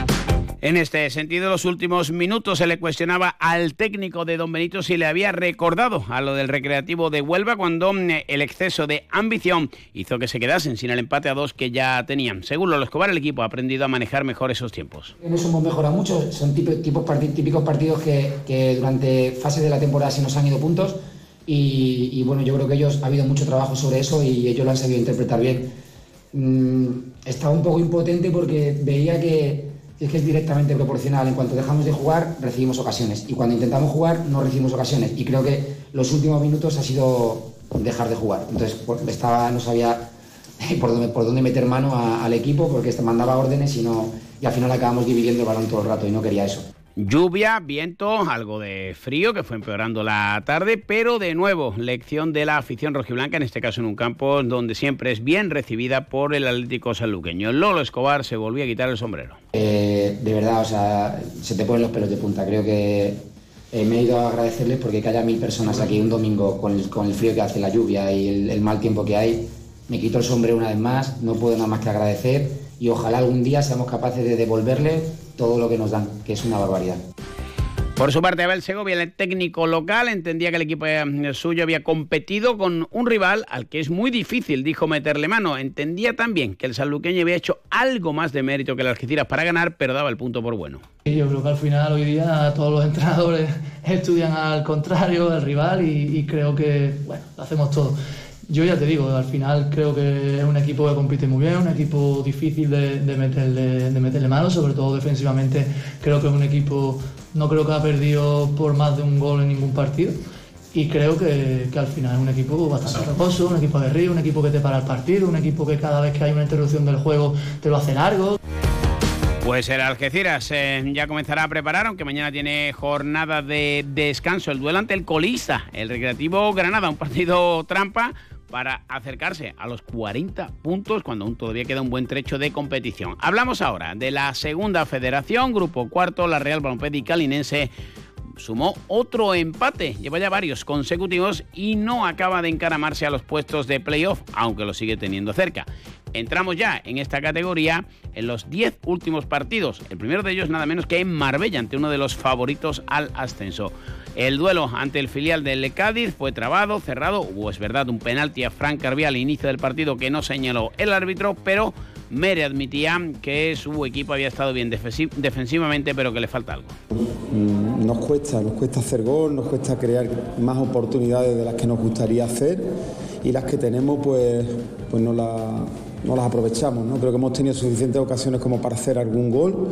En este sentido, los últimos minutos se le cuestionaba al técnico de Don Benito si le había recordado a lo del recreativo de Huelva cuando mm, el exceso de ambición hizo que se quedasen sin el empate a dos que ya tenían. Según Lolo Escobar, el equipo ha aprendido a manejar mejor esos tiempos. En eso hemos mejorado mucho, son tipos, típicos partidos que, durante fases de la temporada se nos han ido puntos y, bueno, yo creo que ellos ha habido mucho trabajo sobre eso y ellos lo han sabido interpretar bien. Mm, estaba un poco impotente porque veía que es que es directamente proporcional. En cuanto dejamos de jugar, recibimos ocasiones. Y cuando intentamos jugar, no recibimos ocasiones. Y creo que los últimos minutos ha sido dejar de jugar. Entonces, estaba, no sabía *laughs* por dónde, meter mano al equipo porque mandaba órdenes y, y al final acabamos dividiendo el balón todo el rato y no quería eso. Lluvia, viento, algo de frío que fue empeorando la tarde, pero de nuevo, lección de la afición rojiblanca, en este caso en un campo donde siempre es bien recibida por el Atlético Sanluqueño. Lolo Escobar se volvió a quitar el sombrero. Eh, de verdad, o sea, se te ponen los pelos de punta. Creo que eh, me he ido a agradecerles porque que haya mil personas aquí un domingo con el, frío que hace la lluvia y el, el mal tiempo que hay. Me quito el sombrero una vez más, no puedo nada más que agradecer y ojalá algún día seamos capaces de devolverle todo lo que nos dan, que es una barbaridad. Por su parte, Abel Segovia, el técnico local, entendía que el equipo eh, suyo había competido con un rival al que es muy difícil, dijo, meterle mano. Entendía también que el sanluqueño había hecho algo más de mérito que el Algeciras para ganar, pero daba el punto por bueno. Yo creo que al final hoy día todos los entrenadores *laughs* estudian al contrario, al rival, y, y creo que, bueno, lo hacemos todo. Yo ya te digo, al final creo que es un equipo que compite muy bien, un equipo difícil de, de, meterle, de meterle mano, sobre todo defensivamente. Creo que es un equipo, no creo que ha perdido por más de un gol en ningún partido. Y creo que, que al final es un equipo bastante reposo, un equipo de río, un equipo que te para el partido, un equipo que cada vez que hay una interrupción del juego te lo hace largo. Pues el Algeciras eh, ya comenzará a preparar, aunque mañana tiene jornada de descanso, el duelo ante el colista, el Recreativo Granada, un partido trampa para acercarse a los 40 puntos cuando aún todavía queda un buen trecho de competición. Hablamos ahora de la segunda federación, grupo cuarto, la Real Balompié Calinense sumó otro empate, lleva ya varios consecutivos y no acaba de encaramarse a los puestos de playoff, aunque lo sigue teniendo cerca. Entramos ya en esta categoría en los 10 últimos partidos, el primero de ellos nada menos que en Marbella, ante uno de los favoritos al ascenso. El duelo ante el filial del Cádiz fue trabado, cerrado, hubo es verdad un penalti a Frank Carvial al inicio del partido que no señaló el árbitro, pero Mere admitía que su equipo había estado bien defensivamente, pero que le falta algo. Nos cuesta, nos cuesta hacer gol, nos cuesta crear más oportunidades de las que nos gustaría hacer y las que tenemos pues, pues no, no las aprovechamos. ¿no? Creo que hemos tenido suficientes ocasiones como para hacer algún gol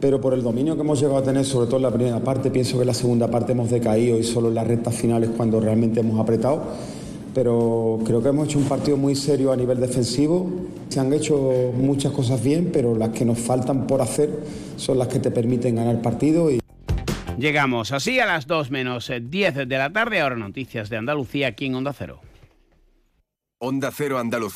pero por el dominio que hemos llegado a tener, sobre todo en la primera parte, pienso que en la segunda parte hemos decaído y solo en las rectas finales cuando realmente hemos apretado. Pero creo que hemos hecho un partido muy serio a nivel defensivo. Se han hecho muchas cosas bien, pero las que nos faltan por hacer son las que te permiten ganar partido. Y... Llegamos así a las 2 menos 10 de la tarde. Ahora noticias de Andalucía aquí en Onda Cero. Onda Cero Andalucía.